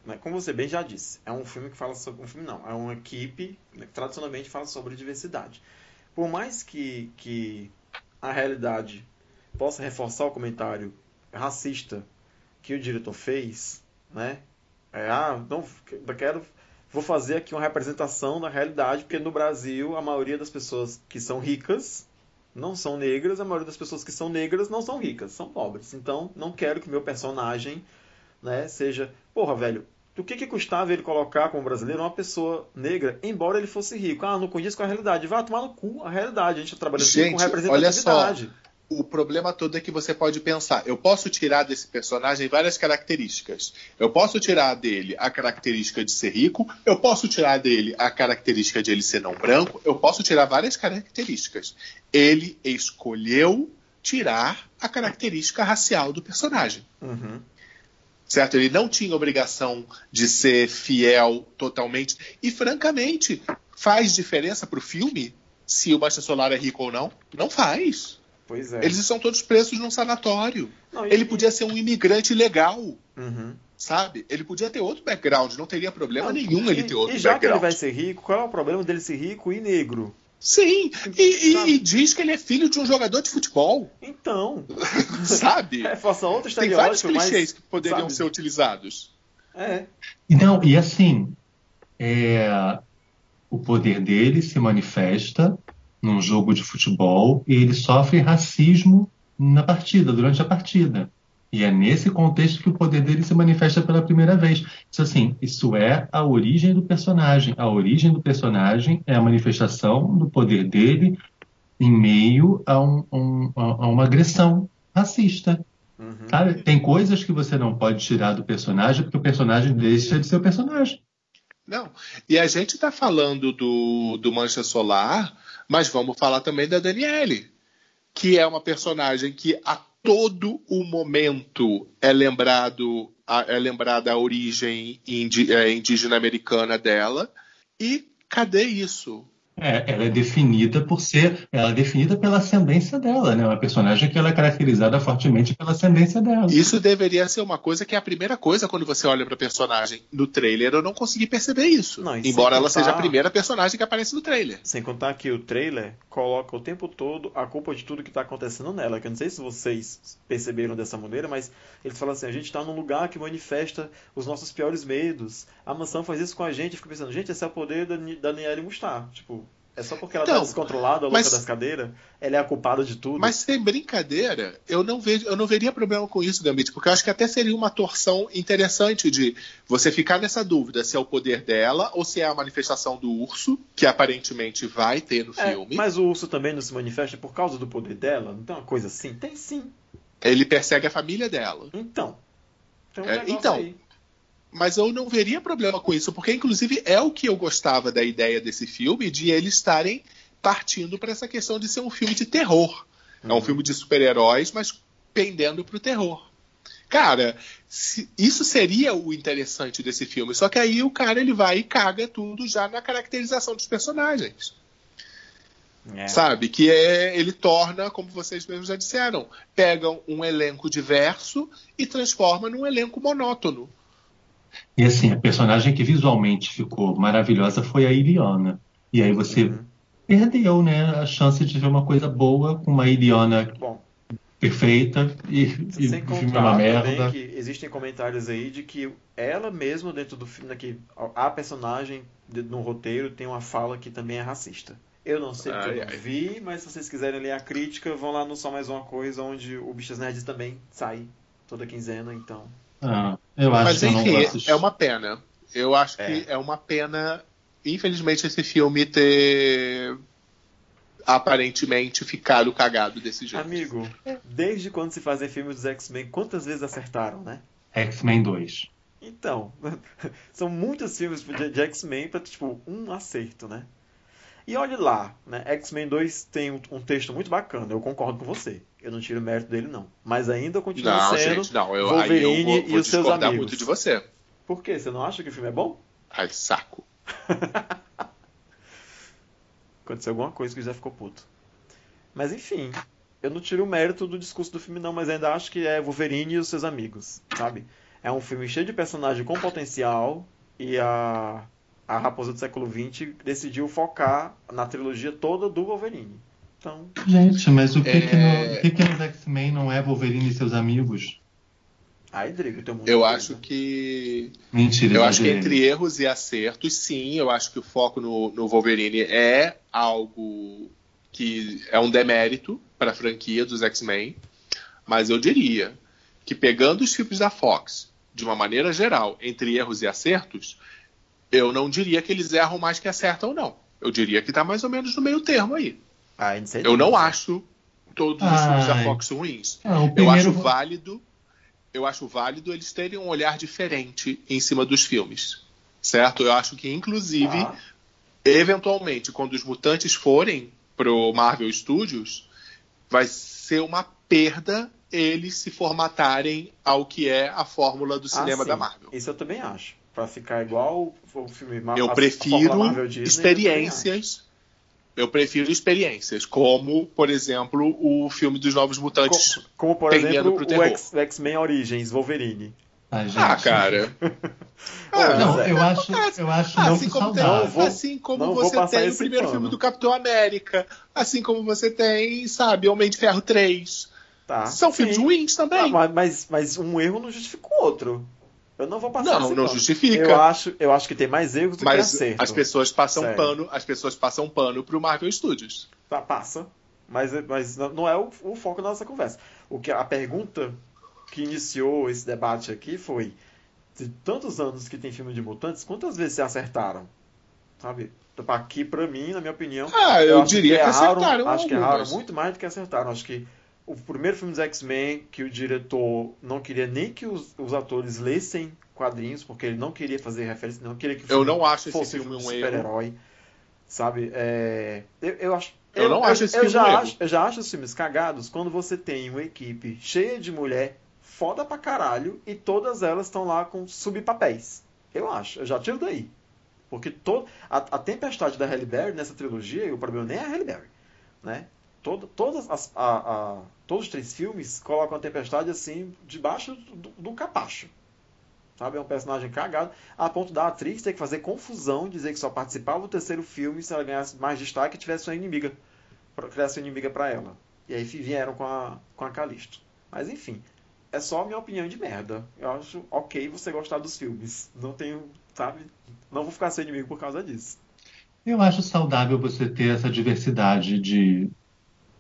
né, como você bem já disse, é um filme que fala sobre. Um filme não, é uma equipe né, que tradicionalmente fala sobre diversidade. Por mais que, que a realidade possa reforçar o comentário racista que o diretor fez, né? É, ah, não, quero. Vou fazer aqui uma representação da realidade, porque no Brasil a maioria das pessoas que são ricas não são negras, a maioria das pessoas que são negras não são ricas, são pobres. Então, não quero que meu personagem, né, seja, porra, velho, do que que custava ele colocar como brasileiro uma pessoa negra, embora ele fosse rico? Ah, não condiz com a realidade. Vai tomar no cu a realidade. A gente tá trabalhando aqui com Gente, olha só. O problema todo é que você pode pensar, eu posso tirar desse personagem várias características. Eu posso tirar dele a característica de ser rico, eu posso tirar dele a característica de ele ser não branco, eu posso tirar várias características. Ele escolheu tirar a característica racial do personagem. Uhum. certo? Ele não tinha obrigação de ser fiel totalmente. E, francamente, faz diferença pro filme se o Baixa Solar é rico ou não? Não faz. Pois é. Eles estão todos presos num sanatório. Não, e- Ele podia ser um imigrante legal, Uhum. sabe? Ele podia ter outro background, não teria problema Não, nenhum e- ele ter outro E já que ele background. vai ser rico, qual é o problema dele ser rico e negro? Sim, e, e- e diz que ele é filho de um jogador de futebol, Então, sabe? é, faça outro Tem vários estereótipo, mas... clichês que poderiam sabe? ser utilizados. É, E Não, e assim, é, o poder dele se manifesta num jogo de futebol e ele sofre racismo na partida, durante a partida. E é nesse contexto que o poder dele se manifesta pela primeira vez. Isso assim, isso é a origem do personagem. A origem do personagem é a manifestação do poder dele em meio a, um- um- a- uma agressão racista. uhum. Tem coisas que você não pode tirar do personagem porque o personagem deixa de ser o personagem. Não. E a gente está falando do, do Mancha Solar, mas vamos falar também da Daniele, que é uma personagem que a todo o momento é lembrado é lembrada a origem é, indígena americana dela. E cadê isso? É, ela é definida por ser, ela é definida pela ascendência dela, né? Uma personagem que ela é caracterizada fortemente pela ascendência dela. Isso deveria ser uma coisa que é a primeira coisa quando você olha pra personagem no trailer. Eu não consegui perceber isso. Não, embora ela contar- seja a primeira personagem que aparece no trailer. Sem contar que o trailer coloca o tempo todo a culpa de tudo que tá acontecendo nela. Que eu não sei se vocês perceberam dessa maneira, mas eles falam assim: a gente tá num lugar que manifesta os nossos piores medos. A mansão faz isso com a gente. Eu fico pensando, gente, esse é o poder da, Ni- da Niele Mustar. Tipo, é só porque ela tá Então, descontrolada, a louca mas- das cadeiras, ela é a culpada de tudo. Mas sem brincadeira, eu não vejo, eu não veria problema com isso, Gambit, porque eu acho que até seria uma torção interessante de você ficar nessa dúvida se é o poder dela ou se é a manifestação do urso, que aparentemente vai ter no É, filme. mas o urso também não se manifesta por causa do poder dela? Não tem uma coisa assim? Tem sim. Ele persegue a família dela. Então. Tem um É, então, aí. Mas eu não veria problema com isso, porque inclusive é o que eu gostava da ideia desse filme, de eles estarem partindo para essa questão de ser um filme de terror. É um filme de super-heróis, mas pendendo pro terror. Cara, se- isso seria o interessante desse filme. Só que aí o cara ele vai e caga tudo já na caracterização dos personagens. É. Sabe? Que é, ele torna, como vocês mesmos já disseram, pegam um elenco diverso e transforma num elenco monótono. E assim, a personagem que visualmente ficou maravilhosa foi a Iliana. E aí você Uhum. perdeu, né, a chance de ver uma coisa boa com uma Iliana Bom, perfeita e, e sem filme é contar uma também merda. que existem comentários aí de que ela mesma dentro do filme, né, que a personagem no roteiro tem uma fala que também é racista. Eu não sei porque eu não vi, mas se vocês quiserem ler a crítica, vão lá no Só Mais Uma Coisa, onde o Bichas Nerds também sai toda quinzena, então... Ah, eu acho Mas que eu não enfim, gosto. é uma pena. Eu acho É. que é uma pena, infelizmente, esse filme ter aparentemente ficado cagado desse jeito. Amigo, desde quando se fazem filmes dos X-Men, quantas vezes acertaram, né? X-Men 2. Então, são muitos filmes de, de X-Men pra, tipo, um acerto, né? E olhe lá, né? X-Men 2 tem um, um texto muito bacana, eu concordo com você. Eu não tiro o mérito dele, não. Mas ainda continua Não, sendo gente, não. Eu, aí eu Wolverine vou, e vou os seus amigos. muito de você. Por quê? Você não acha que o filme é bom? Ai, saco. Aconteceu alguma coisa que já ficou puto. Mas enfim, eu não tiro o mérito do discurso do filme, não, mas ainda acho que é Wolverine e os seus amigos, sabe? É um filme cheio de personagem com potencial e a, a Raposa do século XX decidiu focar na trilogia toda do Wolverine. Então, Gente, mas o que, É. que, no, o que, que nos X-Men não é Wolverine e seus amigos? aí, Drigo, tem muita Eu coisa. acho que. Mentira, Eu acho que entre erros e acertos, sim, eu acho que o foco no, no Wolverine é algo que é um demérito para a franquia dos X-Men, mas eu diria que pegando os filmes da Fox de uma maneira geral, entre erros e acertos, eu não diria que eles erram mais que acertam, não. Eu diria que tá mais ou menos no meio termo aí. Ah, Eu não acho todos os filmes da. Fox ruins. Ah, Eu acho válido, eu acho válido eles terem um olhar diferente em cima dos filmes, certo? Eu acho que inclusive, Ah, eventualmente, quando os mutantes forem pro Marvel Studios, vai ser uma perda eles se formatarem ao que é a fórmula do cinema ah, da. Marvel. Isso eu também acho. Pra ficar igual o filme Mar- Eu prefiro Marvel Disney, experiências. Eu prefiro experiências, como, por exemplo, o filme dos Novos Mutantes. Co- Como, por exemplo, pro o X-Men Origins, Wolverine. Ah. Ah, cara. Ah, Não, eu acho, eu acho Assim como, saudável. Vou- assim como você tem o primeiro pano. filme do Capitão América, assim como você tem, sabe, Homem de Ferro 3. Tá. São filmes sim. ruins Ah, também. mas, mas, mas um erro não justifica o outro. Eu não vou passar Não, não pano. justifica. Eu acho, eu acho que tem mais erros do que Mas acerto. as pessoas passam Sério. pano, as pessoas passam pano pro Marvel Studios. Tá, passa. Mas, mas não é o, o foco da nossa conversa. O que a pergunta que iniciou esse debate aqui foi: de tantos anos que tem filme de mutantes, quantas vezes se acertaram? Sabe? Aqui, pra mim, na minha opinião, Ah, eu, acho diria que, erraram, acertaram Acho que algumas. erraram muito mais do que acertaram. Acho que o primeiro filme dos X-Men, que o diretor não queria nem que os, os atores lessem quadrinhos, porque ele não queria fazer referência, não queria que Eu filme não acho esse fosse filme um super-herói. Sabe? É, eu, eu acho. Eu não acho esse eu filme já um erro. acho, eu já acho os filmes cagados quando você tem uma equipe cheia de mulher foda pra caralho e todas elas estão lá com subpapéis. Eu acho, eu já tiro daí. Porque to, a, a tempestade da Halle Berry nessa trilogia, o problema nem é a Halle Berry. Né? Todo, todas as, a, a, todos os três filmes colocam a tempestade assim, debaixo do, do capacho. Sabe? É um personagem cagado, a ponto da atriz ter que fazer confusão, dizer que só participava do terceiro filme se ela ganhasse mais destaque e tivesse uma inimiga. Criasse uma inimiga para ela. E aí vieram com a, com a Calisto. Mas enfim, é só a minha opinião de merda. Eu acho ok você gostar dos filmes. Não tenho, sabe? Não vou ficar seu inimigo por causa disso. Eu acho saudável você ter essa diversidade de,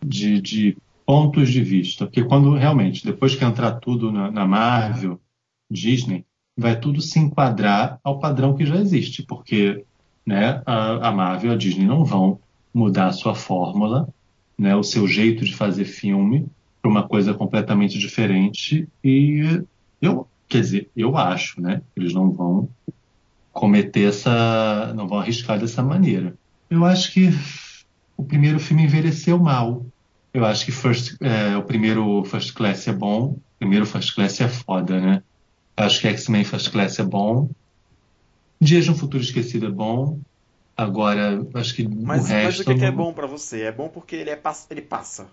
de, de pontos de vista. Porque quando realmente, depois que entrar tudo na, na Marvel, Disney, vai tudo se enquadrar ao padrão que já existe. Porque né, a, a Marvel e a Disney não vão mudar a sua fórmula, né, o seu jeito de fazer filme para uma coisa completamente diferente e eu quer dizer eu acho né eles não vão cometer essa não vão arriscar dessa maneira eu acho que o primeiro filme envelheceu mal. Eu acho que first, é, o primeiro First Class é bom. O primeiro First Class é foda né? Eu acho que X-Men First Class é bom. Dias de um Futuro Esquecido é bom. Agora acho que mas, o resto mas o que, que é bom pra você? É bom porque ele é ele passa.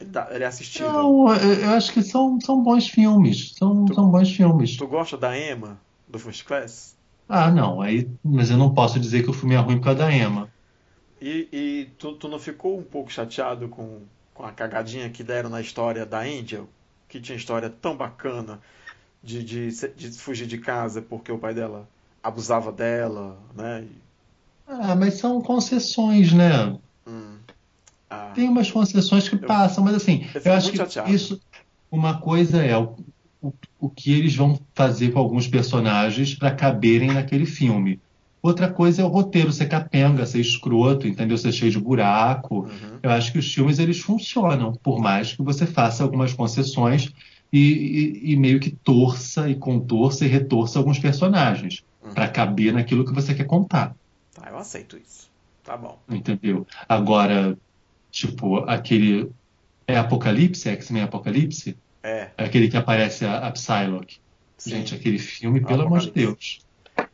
Ele, dá- ele é assistível Não, eu eu acho que são, são bons filmes. São, Tu- são bons filmes. tu gosta da Emma do First Class? Ah, não, aí, mas eu não posso dizer que o filme é ruim por causa da Emma. E, e tu, tu não ficou um pouco chateado com, com a cagadinha que deram na história da Angel? Que tinha história tão bacana de, de, de fugir de casa porque o pai dela abusava dela, né? Ah, mas são concessões, né? hum. Ah, Tem umas concessões que passam, mas assim, fico eu acho que chateado. isso. Uma coisa é o, o, o que eles vão fazer com alguns personagens para caberem naquele filme. Outra coisa é o roteiro ser capenga, ser escroto, entendeu? Ser cheio de buraco. uhum. Eu acho que os filmes eles funcionam, por mais que você faça algumas concessões e, e- e meio que torça e contorça e retorça alguns personagens Uhum. para caber naquilo que você quer contar, Tá, eu aceito isso. Tá bom. entendeu? Agora, tipo, aquele é Apocalipse, X-Men Apocalipse, É, é aquele que aparece a, a Psylocke. Gente, aquele filme, pelo amor de. Deus,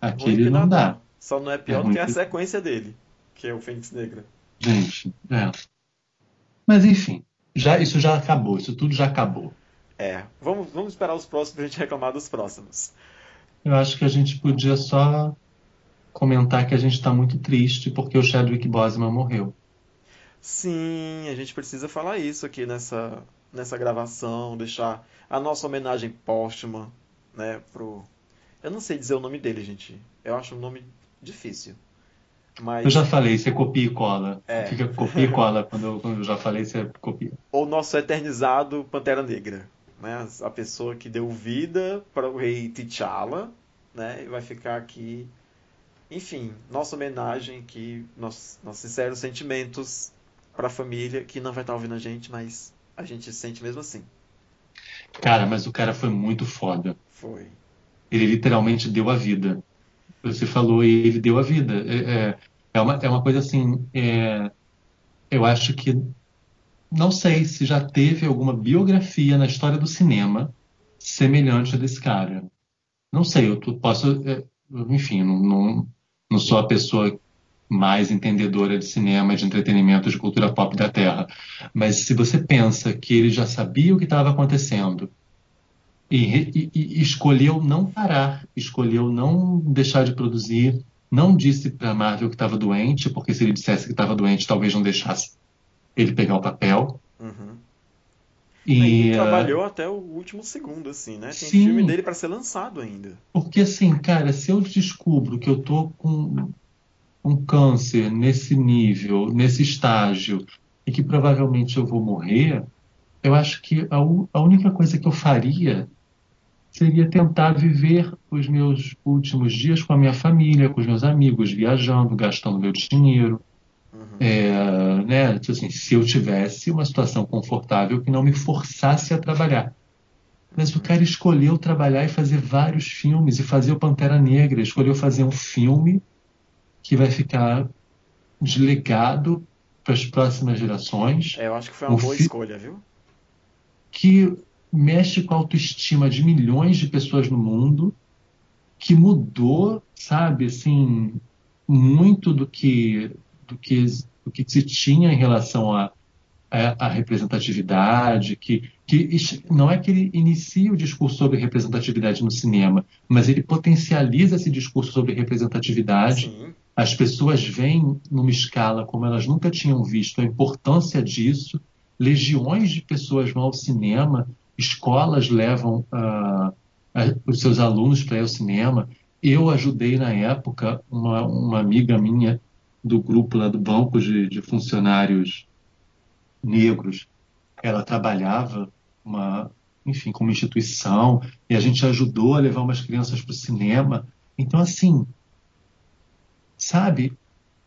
aquele que não dá. Só não é pior É do que a sequência dele, que é o Fênix Negra. Gente, é. Mas enfim, já isso já acabou, isso tudo já acabou. É, vamos, vamos esperar os próximos pra gente reclamar dos próximos. Eu acho que a gente podia só comentar que a gente está muito triste porque o Chadwick Boseman morreu. Sim, a gente precisa falar isso aqui nessa, nessa gravação, deixar a nossa homenagem póstuma, né, pro... Eu não sei dizer o nome dele, gente. Eu acho um nome difícil. Mas Eu já falei, você copia e cola. É. Fica copia e cola. Quando eu, quando eu já falei, você copia. o nosso eternizado Pantera Negra, né? A pessoa que deu vida para o rei T'Challa, né? E vai ficar aqui. Enfim, nossa homenagem aqui, nossos, nossos sinceros sentimentos para a família que não vai estar ouvindo a gente, mas a gente sente mesmo assim. Cara, mas o cara foi muito foda. Foi. Ele literalmente deu a vida. Você falou e ele deu a vida. É, é, é uma, é uma coisa assim. é, eu acho que. Não sei se já teve alguma biografia na história do cinema semelhante a desse cara. Não sei, eu posso. é, enfim, não, não, não sou a pessoa mais entendedora de cinema, de entretenimento, de cultura pop da Terra. Mas se você pensa que ele já sabia o que estava acontecendo e, e- e escolheu não parar, escolheu não deixar de produzir, não disse para Marvel que estava doente, porque se ele dissesse que estava doente, talvez não deixasse ele pegar o papel. Uhum. E, ele eh, trabalhou até o último segundo, assim, né? Tem Sim. filme dele para ser lançado ainda. Porque assim, cara, se eu descubro que eu tô com um câncer nesse nível, nesse estágio, e que provavelmente eu vou morrer, eu acho que a, a única coisa que eu faria seria tentar viver os meus últimos dias com a minha família, com os meus amigos, viajando, gastando meu dinheiro. Uhum. É, né, tipo assim, se eu tivesse uma situação confortável que não me forçasse a trabalhar. Mas o cara escolheu trabalhar e fazer vários filmes e fazer o Pantera Negra, escolheu fazer um filme que vai ficar deslegado para as próximas gerações, É, eu acho que foi uma O boa fi- escolha, viu? que mexe com a autoestima de milhões de pessoas no mundo, que mudou, sabe, assim, muito do que, do que, do que se tinha em relação a, a, a representatividade, que, que não é que ele inicia o discurso sobre representatividade no cinema, mas ele potencializa esse discurso sobre representatividade Sim. as pessoas veem numa escala como elas nunca tinham visto a importância disso. Legiões de pessoas vão ao cinema, escolas levam a- os seus alunos para ir ao cinema. Eu ajudei na época uma, uma amiga minha do grupo lá do banco de, de funcionários negros. Ela trabalhava uma, enfim, com uma instituição e a gente ajudou a levar umas crianças para o cinema. Então, assim, sabe,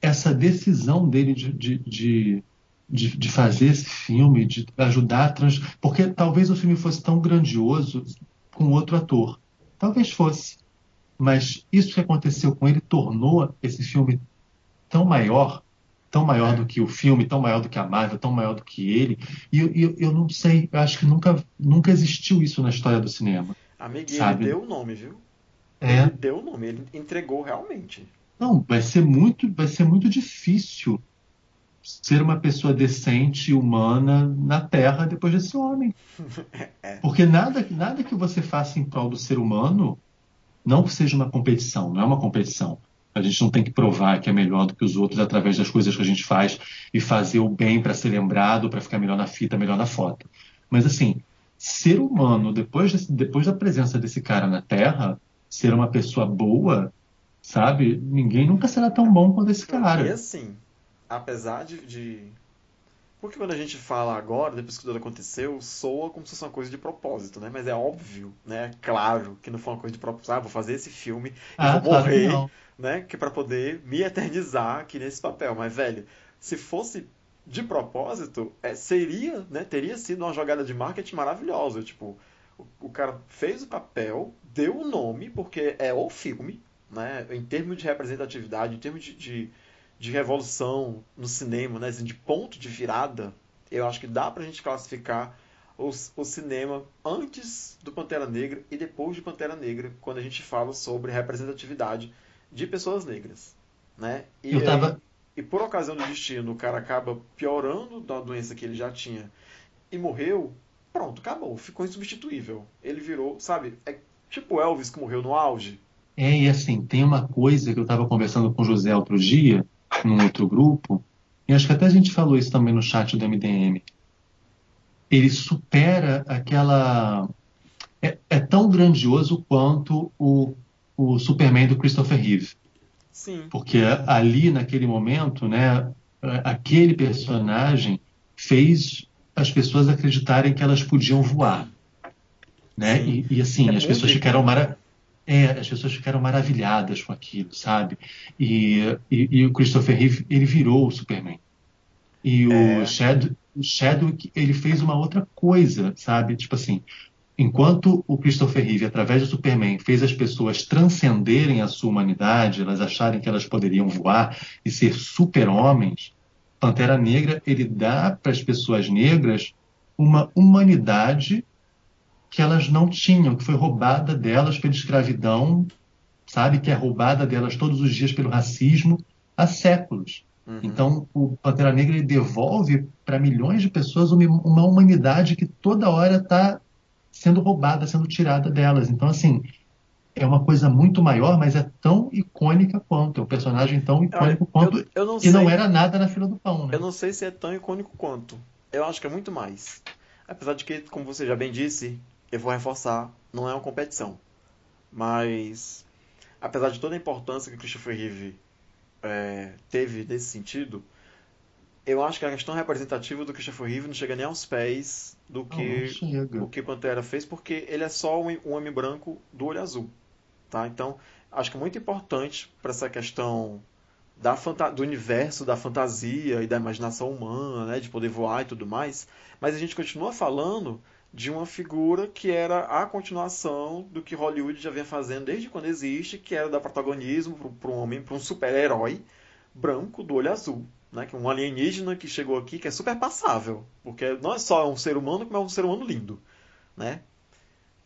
essa decisão dele de, de, de, de, de fazer esse filme, de ajudar a trans... Porque talvez o filme fosse tão grandioso com outro ator. Talvez fosse. Mas isso que aconteceu com ele tornou esse filme tão maior, tão maior do que o filme, tão maior do que a Marvel, tão maior do que ele. E eu, eu, eu não sei, eu acho que nunca, nunca existiu isso na história do cinema. Amigo, e ele Sabe? deu o nome, viu? É. Ele deu o nome, ele entregou realmente. Não, vai ser muito, vai ser muito difícil ser uma pessoa decente, humana na Terra depois desse homem. Porque nada, nada que você faça em prol do ser humano não seja uma competição, não é uma competição. A gente não tem que provar que é melhor do que os outros através das coisas que a gente faz e fazer o bem para ser lembrado, para ficar melhor na fita, melhor na foto. Mas assim, ser humano, depois, desse- depois da presença desse cara na Terra, ser uma pessoa boa, sabe? Ninguém nunca será tão bom quanto esse E cara. assim, apesar de, de- Porque quando a gente fala agora, depois que tudo aconteceu, soa como se fosse uma coisa de propósito, né? Mas é óbvio, né? Claro que não foi uma coisa de propósito. Ah, vou fazer esse filme e Ah, vou claro morrer, não. né? Que para poder me eternizar aqui nesse papel. Mas, velho, se fosse de propósito, é, seria, né? Teria sido uma jogada de marketing maravilhosa. Tipo, o, o cara fez o papel, deu o nome, porque é o filme, né? Em termos de representatividade, em termos de, de, de revolução no cinema, né? assim, de ponto de virada, eu acho que dá pra gente classificar os- o cinema antes do Pantera Negra e depois de Pantera Negra, quando a gente fala sobre representatividade de pessoas negras, né? E, Eu tava. e por ocasião do destino, o cara acaba piorando da doença que ele já tinha e morreu, pronto, acabou, ficou insubstituível. Ele virou, sabe, é tipo Elvis que morreu no auge. É, e assim, tem uma coisa que eu estava conversando com o José outro dia, num outro grupo, e acho que até a gente falou isso também no chat do MDM. Ele supera aquela. É, é tão grandioso quanto o, o Superman do Christopher Reeve. Sim. Porque ali, naquele momento, né, aquele personagem fez as pessoas acreditarem que elas podiam voar. Né? E, e, assim, É as pessoas ficaram incrível. mara... é, as pessoas ficaram maravilhadas com aquilo, sabe? E, e, e o Christopher Reeve, ele virou o Superman. E o É. Chad, o Chadwick, ele fez uma outra coisa, sabe? Tipo assim, enquanto o Christopher Reeve, através do Superman, fez as pessoas transcenderem a sua humanidade, elas acharem que elas poderiam voar e ser super-homens, Pantera Negra, ele dá para as pessoas negras uma humanidade que elas não tinham, que foi roubada delas pela escravidão, sabe? Que é roubada delas todos os dias pelo racismo há séculos. Uhum. Então, o Pantera Negra ele devolve para milhões de pessoas uma, uma humanidade que toda hora está sendo roubada, sendo tirada delas. Então, assim, é uma coisa muito maior, mas é tão icônica quanto. É um personagem tão icônico quanto. eu, eu não que sei, não era nada na fila do pão, né? eu não sei se é tão icônico quanto. Eu acho que é muito mais. Apesar de que, como você já bem disse, eu vou reforçar, não é uma competição. Mas, apesar de toda a importância que o Christopher Reeve é, teve nesse sentido, eu acho que a questão representativa do Christopher Reeve não chega nem aos pés do que o que Pantera fez, porque ele é só um, um homem branco do olho azul, tá? Então, acho que é muito importante para essa questão da do universo, da fantasia e da imaginação humana, né, de poder voar e tudo mais, mas a gente continua falando de uma figura que era a continuação do que Hollywood já vem fazendo desde quando existe, que era dar protagonismo para um homem, para um super-herói branco do olho azul, né, que é um alienígena que chegou aqui que é super passável, porque não é só um ser humano, como é um ser humano lindo, né?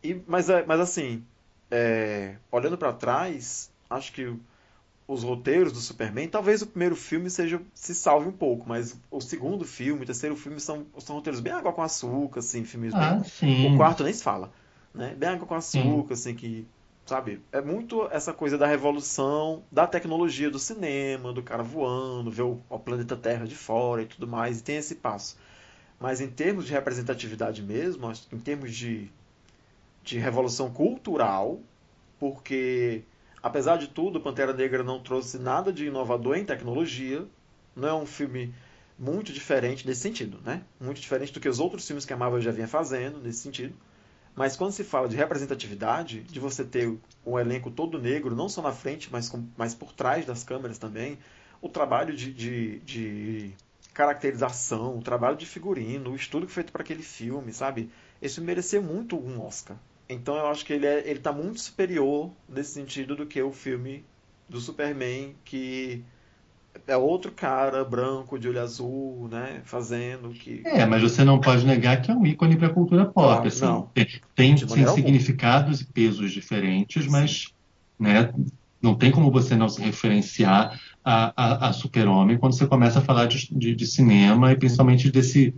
E, mas, é- mas assim, é, olhando para trás, acho que os roteiros do Superman, talvez o primeiro filme seja se salve um pouco, mas o segundo filme, o terceiro filme são, são roteiros bem água com açúcar, assim, filmes Ah, bem... sim. O quarto nem se fala, né? Bem água com açúcar, assim, que, sabe? É muito essa coisa da revolução da tecnologia do cinema, do cara voando, ver o, o planeta Terra de fora e tudo mais, e tem esse passo. Mas em termos de representatividade mesmo, em termos de, de revolução cultural, porque apesar de tudo, Pantera Negra não trouxe nada de inovador em tecnologia, não é um filme muito diferente nesse sentido, né? Muito diferente do que os outros filmes que a Marvel já vinha fazendo nesse sentido. Mas quando se fala de representatividade, de você ter um elenco todo negro, não só na frente, mas, com, mas por trás das câmeras também, o trabalho de, de, de caracterização, o trabalho de figurino, o estudo feito para aquele filme, sabe? Esse merecia muito um Oscar. Então eu acho que ele, é, ele tá muito superior nesse sentido do que o filme do Superman, que é outro cara branco de olho azul, né, fazendo que É, mas você não pode negar que é um ícone para a cultura pop. Não, assim. não. Tem, significados e pesos diferentes, mas né, não tem como você não se referenciar a, a, a Super-Homem quando você começa a falar de, de, de cinema e principalmente desse,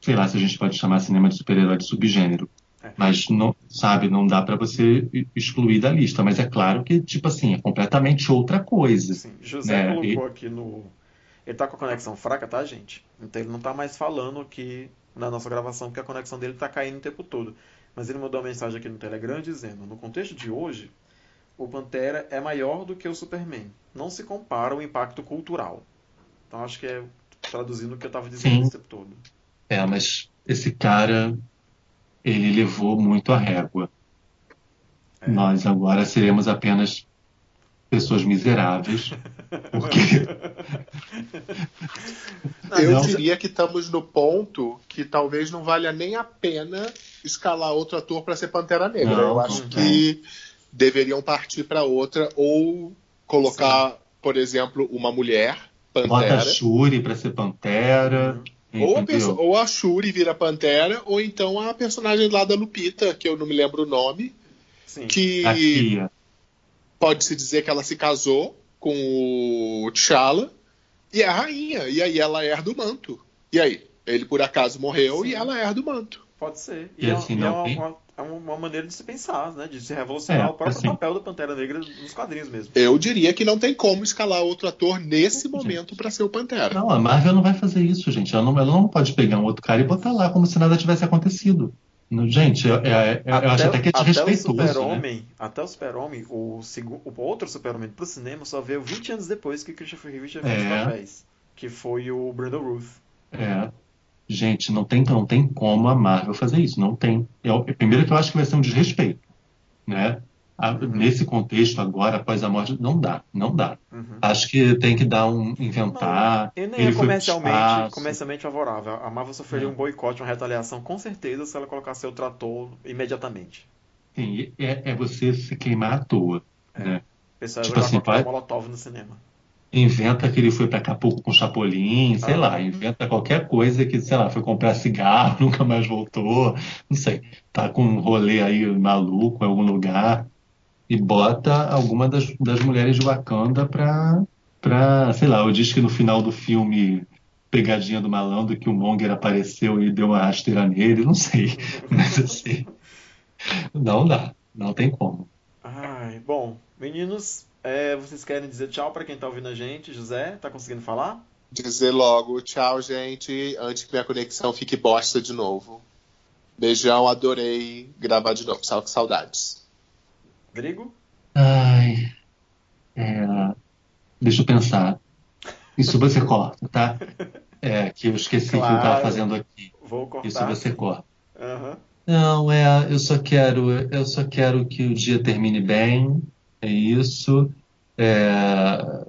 sei lá se a gente pode chamar cinema de super-herói de subgênero. Mas não, sabe, não dá para você excluir da lista. Mas é claro que, tipo assim, é completamente outra coisa. Assim, José né, colocou aqui no. Ele tá com a conexão fraca, tá, gente? Então ele não tá mais falando aqui na nossa gravação, porque a conexão dele tá caindo o tempo todo. Mas ele mandou uma mensagem aqui no Telegram dizendo: no contexto de hoje, o Pantera é maior do que o Superman. Não se compara o impacto cultural. Então acho que é traduzindo o que eu tava dizendo Sim. o tempo todo. É, mas esse cara, ele levou muito a régua. É. Nós agora seremos apenas pessoas miseráveis, porque Eu Não. diria que estamos no ponto que talvez não valha nem a pena escalar outro ator para ser Pantera Negra. Não, Eu acho não. que deveriam partir para outra ou colocar, por exemplo, uma mulher bota Pantera. a Shuri para ser Pantera, Ou a, ou a Shuri vira Pantera, ou então a personagem lá da Lupita, que eu não me lembro o nome, Sim. que pode-se dizer que ela se casou com o T'Challa e é a rainha. E aí ela herda o manto. E aí? Ele por acaso morreu Sim. e ela herda o manto. Pode ser. E E, é, assim, e é uma- é uma maneira de se pensar, né? De se revolucionar É, o próprio assim. papel da Pantera Negra nos quadrinhos mesmo. Eu diria que não tem como escalar outro ator nesse momento para ser o Pantera. Não, a Marvel não vai fazer isso, gente. Ela não, ela não pode pegar um outro cara e botar lá como se nada tivesse acontecido. Gente, é- é- é- eu acho até que é o desrespeitoso, né? Até o Super-Homem, o, segu- o outro Super-Homem pro cinema só veio 20 anos depois que Christopher Reeve tinha feito os É. papéis. Que foi o Brandon Ruth. É. Gente, não tem, não tem como a Marvel fazer isso. Não tem. Eu, primeiro que eu acho que vai ser um desrespeito. Né? A- Nesse contexto, agora, após a morte, não dá. Não dá. Uhum. Acho que tem que dar um. inventar. E nem Ele é comercialmente, comercialmente favorável. A Marvel sofreria Não. um boicote, uma retaliação, com certeza, se ela colocasse outro ator imediatamente. Sim, é, é você se queimar à toa. É. Né? O pessoal Tipo assim, vai- molotov no cinema. Inventa que ele foi pra Acapulco com Chapolin, sei Ah. lá, inventa qualquer coisa que, sei lá, foi comprar cigarro, nunca mais voltou, não sei, tá com um rolê aí maluco em algum lugar e bota alguma das, das mulheres de Wakanda pra, pra, sei lá, eu disse que no final do filme Pegadinha do Malandro que o Monger apareceu e deu uma rasteira nele, não sei, mas assim, não dá, não tem como. Ai, bom, meninos, é, vocês querem dizer tchau pra quem tá ouvindo a gente? José, tá conseguindo falar? Dizer logo, tchau, gente, antes que minha conexão fique bosta de novo. Beijão, adorei gravar de novo. Sal- Saudades. Drigo? Ai, é, deixa eu pensar. Isso você corta, tá? É, que eu esqueci o que eu Claro. estava fazendo aqui. Vou cortar. Isso você corta. Aham. Não, é, eu só quero, eu só quero que o dia termine bem. É isso. É,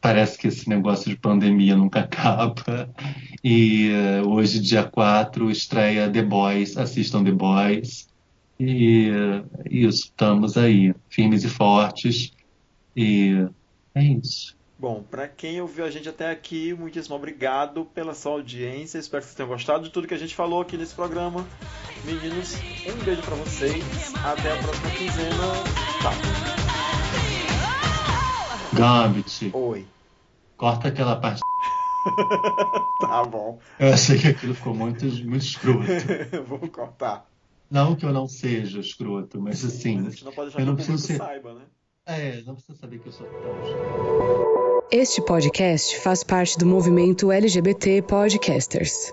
parece que esse negócio de pandemia nunca acaba. E é, hoje, dia 4, estreia The Boys. Assistam The Boys. E é isso, estamos aí, firmes e fortes. E é isso. Bom, pra quem ouviu a gente até aqui, muitíssimo obrigado pela sua audiência. Espero que vocês tenham gostado de tudo que a gente falou aqui nesse programa. Meninos, um beijo pra vocês. Até a próxima quinzena. Tchau. Gambit, Oi. corta aquela parte. Tá bom. Eu achei que aquilo ficou muito, muito escroto. Vou cortar. Não que eu não seja escroto, mas assim. Mas a gente não pode deixar eu que não preciso ser- saiba, né? É, não precisa saber que eu sou tão escroto. Este podcast faz parte do movimento LGBT Podcasters.